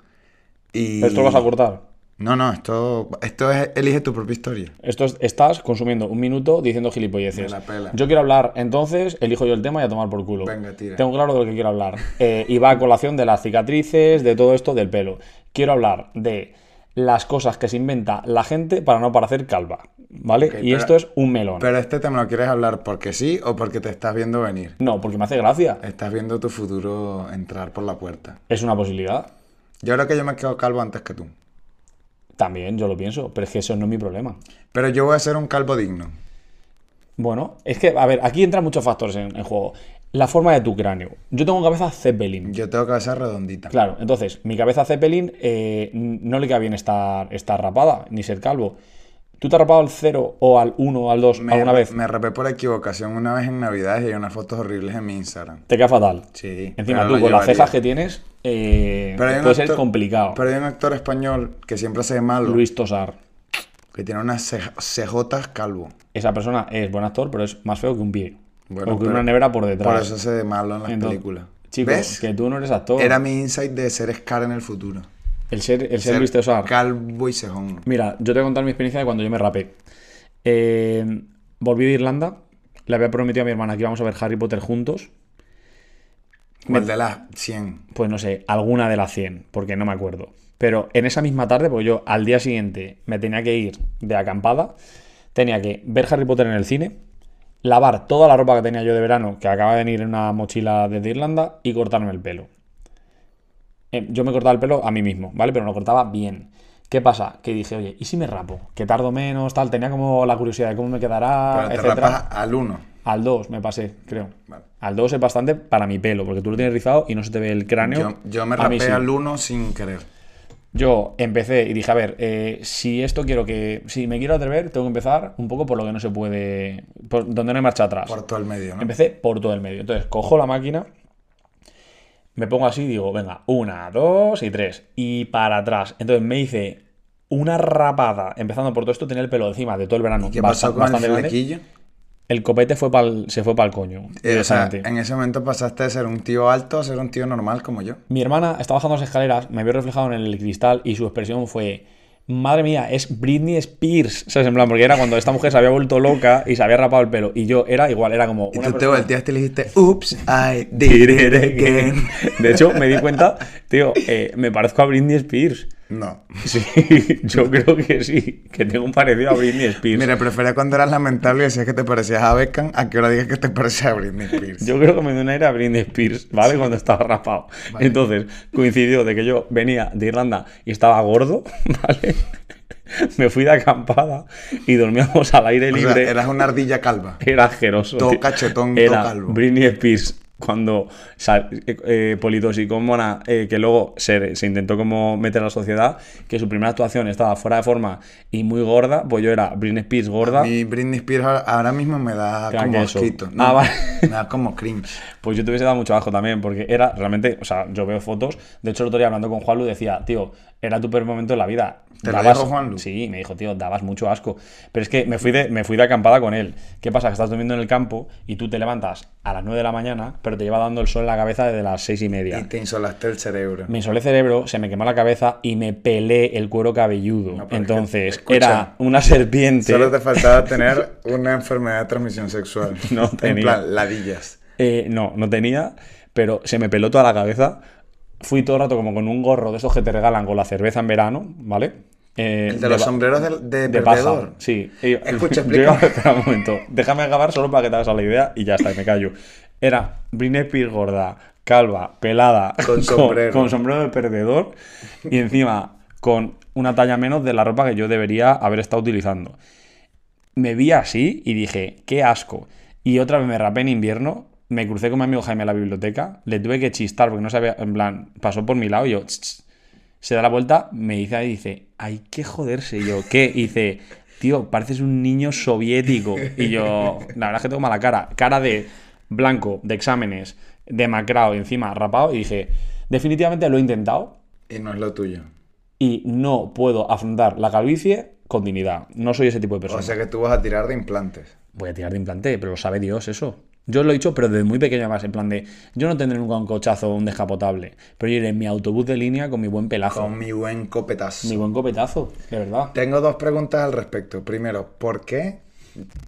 y... Esto lo vas a cortar. No, no, esto, esto es elige tu propia historia. Esto es- estás consumiendo un minuto diciendo gilipolleces. Me la pela. Yo quiero hablar, entonces elijo yo el tema y a tomar por culo. Venga, tira. Tengo claro de lo que quiero hablar. Eh, y va a colación de las cicatrices, de todo esto del pelo. Quiero hablar de las cosas que se inventa la gente para no parecer calva. ¿Vale? y pero- esto es un melón. Pero este tema lo quieres hablar porque sí o porque te estás viendo venir. No, porque me hace gracia. Estás viendo tu futuro entrar por la puerta. Es una posibilidad. Yo creo que yo me quedo calvo antes que tú. También yo lo pienso, pero es que eso no es mi problema. Pero yo voy a ser un calvo digno. Bueno, es que, a ver, aquí entran muchos factores en, en juego. La forma de tu cráneo. Yo tengo cabeza Zeppelin. Yo tengo cabeza redondita. Claro, entonces, mi cabeza Zeppelin eh, no le queda bien estar, estar rapada, ni ser calvo. ¿Tú te has rapado al 0 o al 1 o al 2 Me, alguna vez? me rapé por equivocación una vez en Navidad y hay unas fotos horribles en mi Instagram. Te queda fatal. Sí. Encima, tú con las cejas que tienes, eh, puede ser complicado. Pero hay un actor español que siempre ve malo, Luis Tosar. que tiene unas cejotas calvo. Esa persona es buen actor, pero es más feo que un pie. Bueno, o que una nevera por detrás. Por eso se ve malo en las Entonces, películas. Chico, ¿Ves? que tú no eres actor. Era mi insight de ser Scar en el futuro. El ser, el ser Ser Luis Tosar. calvo y cejón. Mira, yo te voy a contar mi experiencia de cuando yo me rapé. Eh, volví de Irlanda, le había prometido a mi hermana que íbamos a ver Harry Potter juntos. ¿Cuál de las 100? Pues no sé, alguna de las 100, porque no me acuerdo. Pero en esa misma tarde, porque yo al día siguiente me tenía que ir de acampada, tenía que ver Harry Potter en el cine, lavar toda la ropa que tenía yo de verano, que acaba de venir en una mochila desde Irlanda, y cortarme el pelo. Eh, Yo me cortaba el pelo a mí mismo, ¿vale? Pero me lo cortaba bien. ¿Qué pasa? Que dije, oye, ¿y si me rapo? Que tardo menos, tal. Tenía como la curiosidad de cómo me quedará, Pero te rapas al 1. Al 2 me pasé, creo. Vale. Al 2 es bastante para mi pelo, porque tú lo tienes rizado y no se te ve el cráneo. Yo, yo me rapé sí. al 1 sin querer. Yo empecé y dije, a ver, eh, si esto quiero que. Si me quiero atrever, tengo que empezar un poco por lo que no se puede. Por donde no hay marcha atrás. Por todo el medio, ¿no? Empecé por todo el medio. Entonces, cojo la máquina, me pongo así y digo, venga, una, dos y tres. Y para atrás. Entonces me hice una rapada, empezando por todo esto, tenía el pelo encima de todo el verano. ¿Qué basta- pasó con el grande. El copete fue pa'l- se fue para el coño. Eh, o sea, directamente. en ese momento pasaste de ser un tío alto a ser un tío normal como yo. Mi hermana estaba bajando las escaleras, me vio reflejado en el cristal y su expresión fue: Madre mía, es Britney Spears. ¿Sabes? En plan, porque era cuando esta mujer se había vuelto loca y se había rapado el pelo. Y yo era igual, era como. Y una tú te persona- volteaste y le dijiste, Oops, I did it again. De hecho, me di cuenta, tío, eh, me parezco a Britney Spears. No. Sí, yo creo que sí, que tengo un parecido a Britney Spears. Mira, prefería cuando eras lamentable y decías que te parecías a Beckham a que ahora digas que te parecías a Britney Spears. Yo creo que me dio un aire a Britney Spears, ¿vale? Cuando estaba rapado. Entonces, coincidió de que yo venía de Irlanda y estaba gordo, ¿vale? Me fui de acampada y dormíamos al aire O sea, libre. eras una ardilla calva. Era asqueroso. Todo cachetón, todo Era calvo. Britney Spears cuando sal- eh, eh, politoxicómana, eh, que luego se, se intentó como meter a la sociedad, que su primera actuación estaba fuera de forma y muy gorda, pues yo era Britney Spears gorda. Y Britney Spears ahora- ahora mismo me da Crack como asquito. Ah, vale. Me da como cringe. Pues yo te hubiese dado mucho asco también, porque era realmente, o sea, yo veo fotos, de hecho el otro día hablando con Juanlu decía, tío, era tu peor momento en la vida. ¿Te lo dijo Juanlu? Sí, me dijo, tío, dabas mucho asco. Pero es que me fui, de, me fui de acampada con él. ¿Qué pasa? Que estás durmiendo en el campo y tú te levantas a las 9 de la mañana, pero te lleva dando el sol en la cabeza desde las 6 y media. Y te insolaste el cerebro. Me insolé el cerebro, se me quemó la cabeza y me pelé el cuero cabelludo. No, pero es que, Entonces, era una serpiente. Solo te faltaba tener una enfermedad de transmisión sexual. No En tenía. plan, ladillas. Eh, no, no tenía, pero se me peló toda la cabeza. Fui todo el rato como con un gorro de esos que te regalan con la cerveza en verano, ¿vale? Eh, El de los sombreros de, de, de perdedor. paja, sí. Escucha, explica. espera un momento. Déjame acabar solo para que te hagas la idea y ya está, y me callo. Era Britney Spears gorda, calva, pelada, Con sombrero. con sombrero de perdedor y encima con una talla menos de la ropa que yo debería haber estado utilizando. Me vi así y dije, qué asco. Y otra vez me rapé en invierno, me crucé con mi amigo Jaime a la biblioteca, le tuve que chistar porque no sabía, en plan, pasó por mi lado y yo, se da la vuelta, me dice ahí, dice, hay que joderse. Y yo, ¿qué? Y dice, tío, pareces un niño soviético. Y yo, la verdad es que tengo mala cara. Cara de blanco, de exámenes, demacrado y encima rapado. Y dije, definitivamente lo he intentado Y no es lo tuyo. y no puedo afrontar la calvicie con dignidad. No soy ese tipo de persona. O sea que tú vas a tirar de implantes. Voy a tirar de implante, pero sabe Dios eso. Yo lo he dicho, pero desde muy pequeño además, en plan de, yo no tendré nunca un cochazo o un descapotable, pero iré en mi autobús de línea con mi buen pelazo, Con mi buen copetazo. mi buen copetazo, de verdad. Tengo dos preguntas al respecto. Primero, ¿por qué?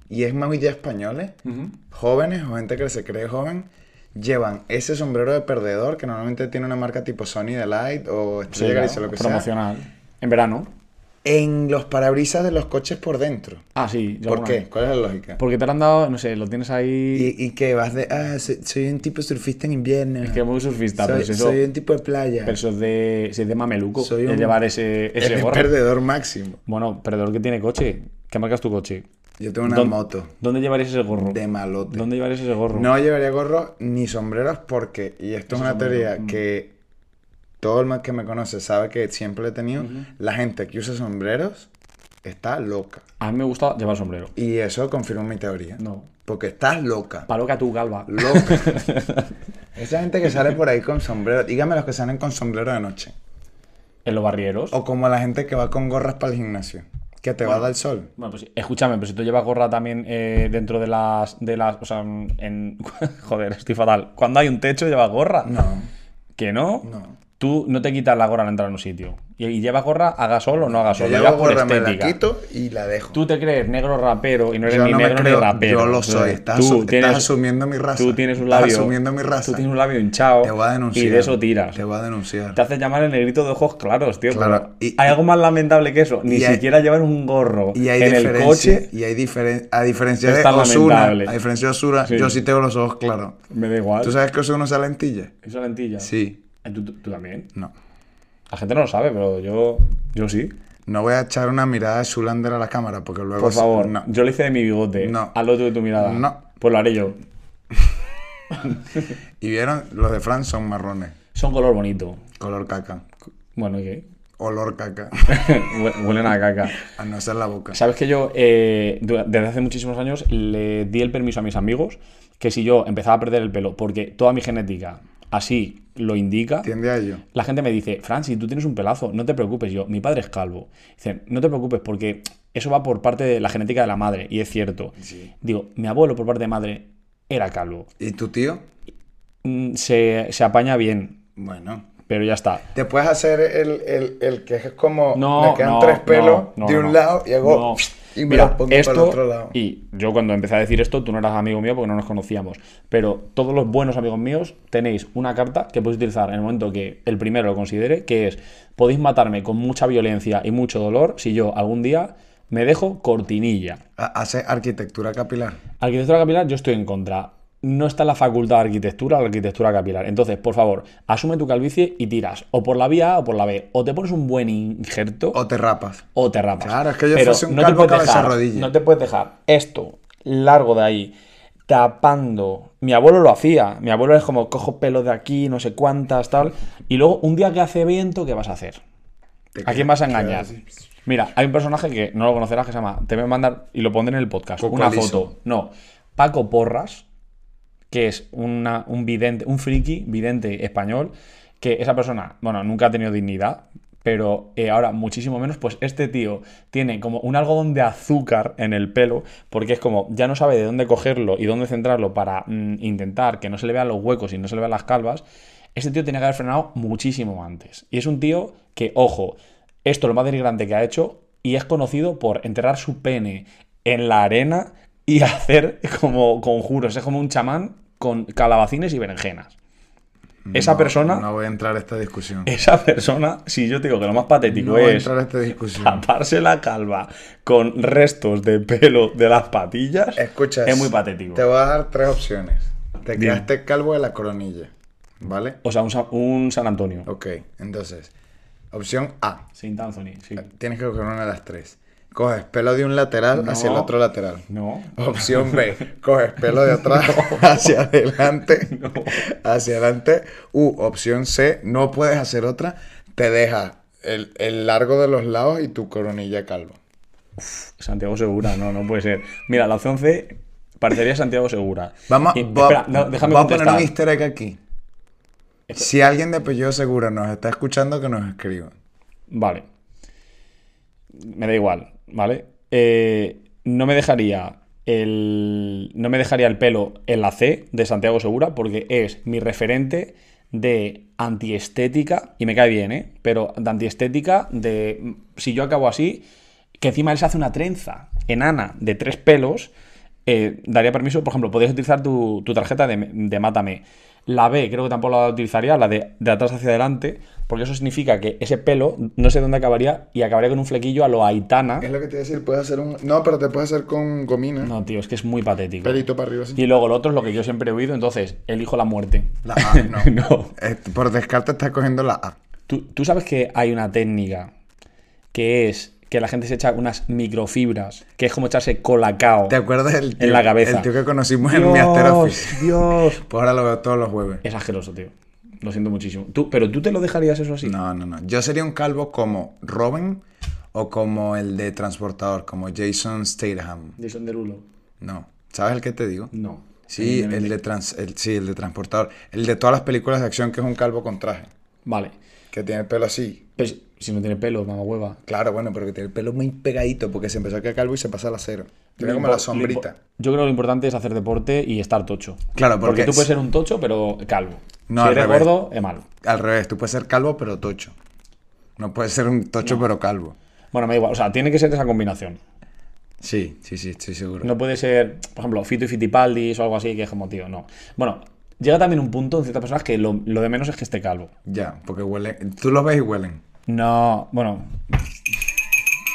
Y es muy de españoles, jóvenes o gente que se cree joven, llevan ese sombrero de perdedor que normalmente tiene una marca tipo Sony Delight o Sí, Estrella Galicia, claro, lo que sea, promocional. En verano. En los parabrisas de los coches por dentro. Ah, sí. yo ¿Por qué? vez. ¿Cuál es la lógica? Porque te lo han dado, no sé, lo tienes ahí. Y, y que vas de, ah, soy, soy un tipo surfista en invierno. Es que muy surfista, soy, pero eso, soy un tipo de playa. pero eso es de, si es de mameluco, Soy un- llevar ese, ese Eres perdedor máximo. Bueno, perdedor que tiene coche. ¿Qué marcas tu coche? Yo tengo una ¿Dónde- moto ¿Dónde llevarías ese gorro? de malote. ¿Dónde llevarías ese gorro? No llevaría gorro ni sombreros porque, y esto es una teoría Mm. que todo el más que me conoce sabe que siempre he tenido, la gente que usa sombreros está loca. A mí me gusta llevar sombrero. Y eso confirma mi teoría. No. Porque estás loca. Paloca tu calva. Loca. Esa gente que sale por ahí con sombrero, dígame los que salen con sombrero de noche. En los barrieros. O como la gente que va con gorras para el gimnasio. Que te va a dar el sol. Bueno, pues escúchame, pero si tú llevas gorra también eh, dentro de las, de las. O sea, en. Joder, estoy fatal. Cuando hay un techo, llevas gorra. No, ¿Que no? no. Tú no te quitas la gorra al entrar en un sitio. Y, y llevas gorra, haga sol o no haga Yo sol. Llevo por gorra, me la quito y la dejo. Tú te crees negro rapero y no eres Yo ni no negro creo, ni rapero. yo lo soy. Estás, Tú estás asumiendo mi raza. Tú tienes un Estás labio. asumiendo mi raza. Tú tienes un labio hinchado. Te voy a denunciar. Y de eso tiras. Te voy a denunciar. Te haces llamar el negrito de ojos claros, tío. Claro, y- hay algo más lamentable que eso. Ni hay- siquiera llevar un gorro Y hay en el diferencia. coche. Y hay diferen- a diferencia de Osuna, a diferencia de Osuna, Sí. yo sí tengo los ojos claros. Me da igual. ¿Tú sabes que Osuna usa lentillas? ¿Esa lentilla? Sí. Eh, ¿Tú, también? No. La gente no lo sabe, pero yo, yo sí. No voy a echar una mirada de Zulander a la cámara porque luego... Por se- favor, No. yo lo hice de mi bigote. No. Al otro de tu mirada. No. Pues lo haré yo. Y vieron, los de Fran son marrones. Son color bonito. Color caca. Bueno, ¿y qué? Olor caca. Hue- Huelen a caca. a no ser la boca. Sabes que yo, eh, desde hace muchísimos años, le di el permiso a mis amigos que si yo empezaba a perder el pelo, porque toda mi genética así lo indica, Tiende a ello. la gente me dice, Fran, si tú tienes un pelazo, no te preocupes. Yo, mi padre es calvo. Dicen, no te preocupes porque eso va por parte de la genética de la madre, y es cierto. Sí. Digo, mi abuelo por parte de madre era calvo. ¿Y tu tío? Mm, Se, se apaña bien, Bueno. pero ya está. Te puedes hacer el, el, el que es como... No, me quedan no, tres pelos no, no, de un lado y hago... Y me Mira, pongo esto, para el otro lado. Y yo cuando empecé a decir esto, tú no eras amigo mío porque no nos conocíamos. Pero todos los buenos amigos míos tenéis una carta que podéis utilizar en el momento que el primero lo considere, que es, podéis matarme con mucha violencia y mucho dolor si yo algún día me dejo cortinilla. Ha- Hace arquitectura capilar. Arquitectura capilar, yo estoy en contra. No está en la facultad de arquitectura la arquitectura capilar. Entonces, por favor, asume tu calvicie y tiras o por la vía A o por la B. O te pones un buen injerto O te rapas. o te rapas. Claro, es que yo Pero fuese un no te calvo puedes cabeza dejar, rodilla. No te puedes dejar esto largo de ahí, tapando. Mi abuelo lo hacía. Mi abuelo es como cojo pelo de aquí, no sé cuántas, tal. Y luego, un día que hace viento, ¿qué vas a hacer? Te ¿A quién vas a engañar? Mira, hay un personaje que no lo conocerás que se llama. Te voy a mandar y lo pondré en el podcast. Coco una foto. No. Paco Porras, que es un vidente, un friki vidente español, que esa persona, bueno, nunca ha tenido dignidad, pero eh, ahora muchísimo menos, pues este tío tiene como un algodón de azúcar en el pelo, porque es como, ya no sabe de dónde cogerlo y dónde centrarlo para mm, intentar que no se le vean los huecos y no se le vean las calvas. Este tío tiene que haber frenado muchísimo antes. Y es un tío que, ojo, esto es lo más denigrante que ha hecho y es conocido por enterrar su pene en la arena y hacer como conjuros. Es como un chamán con calabacines y berenjenas. Esa No, persona, No voy a entrar a esta discusión. esa persona, si yo te digo que lo más patético No voy a es entrar a esta discusión. taparse la calva con restos de pelo de las patillas, Escucha, es muy patético. Te voy a dar tres opciones. Te Dime. quedaste calvo de la coronilla. ¿Vale? O sea, un San Antonio. Ok, entonces. Opción A. Saint Anthony, sí. Tienes que coger una de las tres. Coges pelo de un lateral No. hacia el otro lateral. No. Opción B, coges pelo de atrás hacia adelante, hacia adelante. U, opción C, no puedes hacer otra, te dejas el, el largo de los lados y tu coronilla calvo. Santiago Segura, no, no puede ser. Mira, la opción C parecería Santiago Segura. Vamos, Y- voy, a- espera, no, déjame a poner un easter egg aquí. Si alguien de apellido segura nos está escuchando, que nos escriba. Vale. Me da igual. ¿Vale? Eh, no me dejaría el. No me dejaría el pelo en la C de Santiago Segura, porque es mi referente de antiestética, y me cae bien, ¿eh? Pero de antiestética, de. Si yo acabo así, que encima él se hace una trenza enana de tres pelos, eh, daría permiso, por ejemplo, podrías utilizar tu, tu tarjeta de, de Mátame. La B creo que tampoco la utilizaría, la de, de atrás hacia adelante, porque eso significa que ese pelo no sé dónde acabaría y acabaría con un flequillo a lo Aitana. Es lo que te iba a decir, puedes hacer un... No, pero te puedes hacer con gomina. No, tío, es que es muy patético. Pelito para arriba así. Y luego lo otro es lo que yo siempre he oído, entonces elijo la muerte. La A, no. No. Eh, Por descarte estás cogiendo la A. ¿Tú, tú sabes que hay una técnica que es que la gente se echa unas microfibras, que es como echarse colacao. ¿Te acuerdas del tío, En la cabeza. El tío que conocimos en mi Office? Dios. Pues ahora lo veo todos los jueves. Es asqueroso, tío. Lo siento muchísimo. ¿Tú, ¿Pero tú te lo dejarías eso así? No, no, no. Yo sería un calvo como Robin o como el de Transportador, como Jason Statham. Jason Derulo. No. ¿Sabes el que te digo? No. Sí, el de, trans, el, sí, el de Transportador. El de todas las películas de acción que es un calvo con traje. Vale. Que tiene el pelo así. Pues, si no tiene pelo, mamá hueva. Claro, bueno, pero que tiene el pelo muy pegadito porque se empezó a quedar calvo y se pasa al acero. Tiene Lo como la lo sombrita. Yo creo que lo importante es hacer deporte y estar tocho. Claro, porque tú es- puedes ser un tocho, pero calvo. No, si eres revés. gordo, es malo. Al revés, tú puedes ser calvo pero tocho. No puedes ser un tocho pero calvo. Bueno, me da igual. O sea, tiene que ser esa combinación. Sí, sí, sí, estoy seguro. No puede ser, por ejemplo, Fito y Fitipaldis o algo así, que es como, tío, no. Bueno, llega también un punto en ciertas personas que lo, lo de menos es que esté calvo. Ya, porque huelen. Tú los ves y huelen. No, bueno.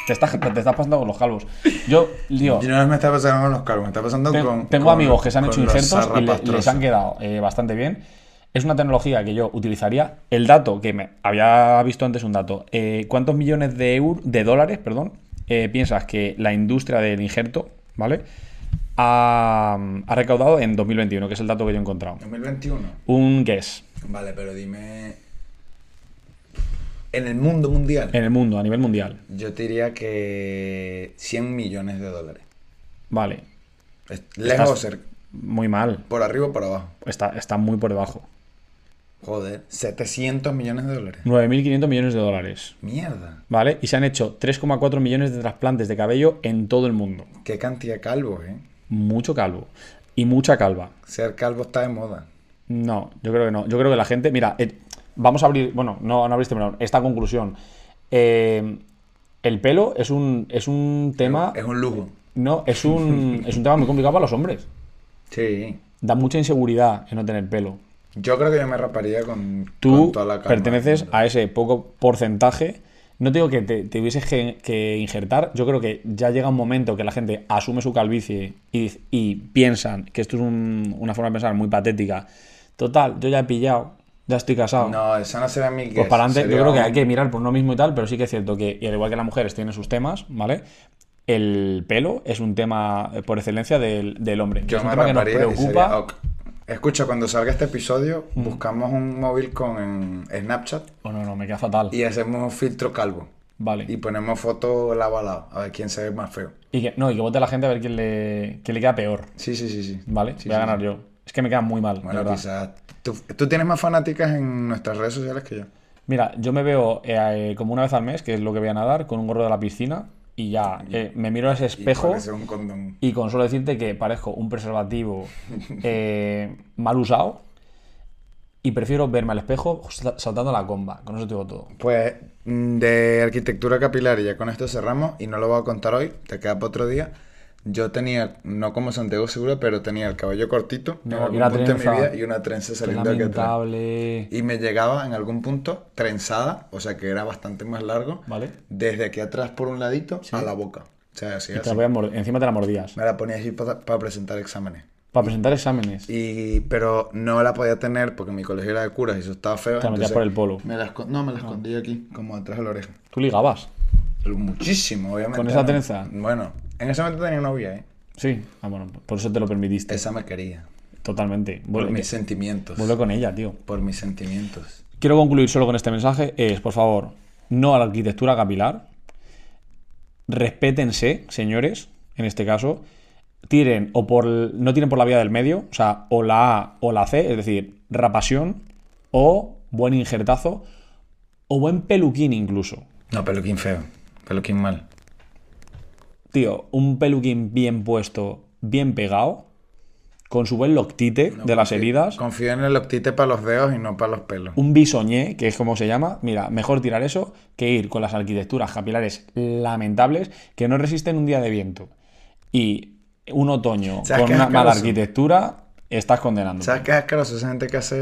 Te estás, te estás pasando con los calvos. Yo, tío, Y no me está pasando con los calvos, me está pasando con. tengo con- amigos que se han hecho injertos y le- les han quedado eh, bastante bien. Es una tecnología que yo utilizaría. El dato que me había visto antes un dato. eh, ¿Cuántos millones de euros, de dólares, perdón, eh, piensas que la industria del injerto, ¿vale? Ha, ha recaudado en 2021, que es el dato que yo he encontrado. 2021. Un guess Vale, pero dime. En el mundo mundial. en el mundo, a nivel mundial. Yo te diría que 100 millones de dólares. Vale. Es- Lejos Estás cerca. Muy mal. Por arriba o por abajo. Está, está muy por debajo. Joder, 700 millones de dólares. 9.500 millones de dólares. Mierda. ¿Vale? Y se han hecho 3,4 millones de trasplantes de cabello en todo el mundo. Qué cantidad de calvos, ¿eh? Mucho calvo. Y mucha calva. Ser calvo está de moda. No, yo creo que no. Yo creo que la gente. Mira, eh, vamos a abrir. Bueno, no, no abriste, pero esta conclusión. Eh, el pelo es un, es un tema. Es un lujo. No, es un, es un tema muy complicado para los hombres. Sí. Da mucha inseguridad en no tener pelo. Yo creo que yo me raparía con, Tú con toda la calma perteneces a ese poco porcentaje. No te digo que te, te hubieses que, que injertar. Yo creo que ya llega un momento que la gente asume su calvicie y, y piensan que esto es un- una forma de pensar muy patética. Total, yo ya he pillado, ya estoy casado. No, eso no sería mi pues para adelante, yo sería creo que un- hay que mirar por uno mismo y tal, pero sí que es cierto que, y al igual que las mujeres tienen sus temas, ¿vale? El pelo es un tema eh, por excelencia del, del hombre. Yo es un me tema que nos raparía y preocupa. sería ok. Escucha, cuando salga este episodio, buscamos un móvil con Snapchat Oh, no, no, me queda fatal. y hacemos un filtro calvo. Vale. Y ponemos fotos lado a lado, a ver quién se ve más feo. Y que, no, y que vote la gente a ver quién le, quién le queda peor. Sí, sí, sí, sí. ¿Vale? Sí, Voy a sí, ganar sí. yo. Es que me queda muy mal, de Bueno, verdad. quizás. Tú, tú tienes más fanáticas en nuestras redes sociales que yo. Mira, yo me veo eh, como una vez al mes, que es lo que voy a nadar, con un gorro de la piscina y ya eh, me miro a ese Y espejo parece un condón. y con solo decirte que parezco un preservativo eh, mal usado y prefiero verme al espejo sa- saltando la comba. Con eso te digo todo. Pues mm, de arquitectura capilar, y ya con esto cerramos, y no lo voy a contar hoy, te queda para otro día. Yo tenía, no como Santiago Segura, pero tenía el cabello cortito en No, algún una punto de mi vida y una trenza saliendo aquí atrás. Y me llegaba en algún punto trenzada, o sea que era bastante más largo, Vale. desde aquí atrás por un ladito a la boca. O sea, así, Y te la encima te la mordías. Me la ponía así para, para presentar exámenes. Para presentar exámenes. Y, pero no la podía tener porque mi colegio era de curas y eso estaba feo. Te la metías por el polo. Me la no, me la escondí aquí, como detrás de la oreja. Tú ligabas. Pero muchísimo, obviamente. ¿Con esa ¿no? trenza? Bueno, en ese momento tenía novia, ¿eh? Sí. Ah, bueno, por eso te lo permitiste. Esa me quería. Totalmente. Por mis sentimientos. vuelve con ella, tío. Por mis sentimientos. Quiero concluir solo con este mensaje. Es, por favor, no a la arquitectura capilar. Respétense, señores, en este caso. Tiren o por no tiren por la vía del medio, o sea, o la A o la C, es decir, rapasión o buen injertazo o buen peluquín incluso. No, peluquín feo. Peluquín mal. Tío, un peluquín bien puesto, bien pegado, con su buen loctite de las confío- heridas, Confío en el loctite para los dedos y no para los pelos. un bisoñé, que es como se llama, mira, mejor tirar eso que ir con las arquitecturas capilares lamentables que no resisten un día de viento. Y un otoño ¿Sabes con una mala arquitectura, estás condenando. ¿Sabes qué es asqueroso? Esa gente que hace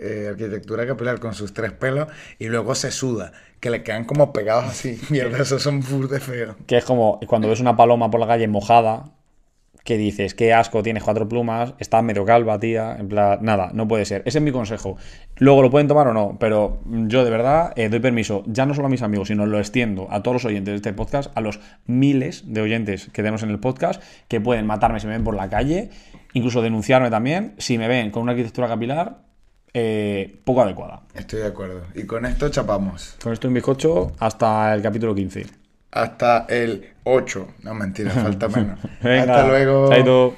eh, arquitectura capilar con sus tres pelos y luego se suda, que le quedan como pegados así. Mierda, esos son full de feo. Que es como cuando ves una paloma por la calle mojada, que dices, qué asco, tienes cuatro plumas, estás medio calva, tía. En plan, nada, no puede ser. Ese es mi consejo. Luego lo pueden tomar o no, pero yo de verdad eh, doy permiso, ya no solo a mis amigos, sino lo extiendo a todos los oyentes de este podcast, a los miles de oyentes que tenemos en el podcast, que pueden matarme si me ven por la calle, incluso denunciarme también si me ven con una arquitectura capilar eh, poco adecuada. Estoy de acuerdo. Y con esto chapamos. Con esto un bizcocho hasta el capítulo 15. Hasta el 8. No, mentira, falta menos. Venga, Hasta luego. chaito.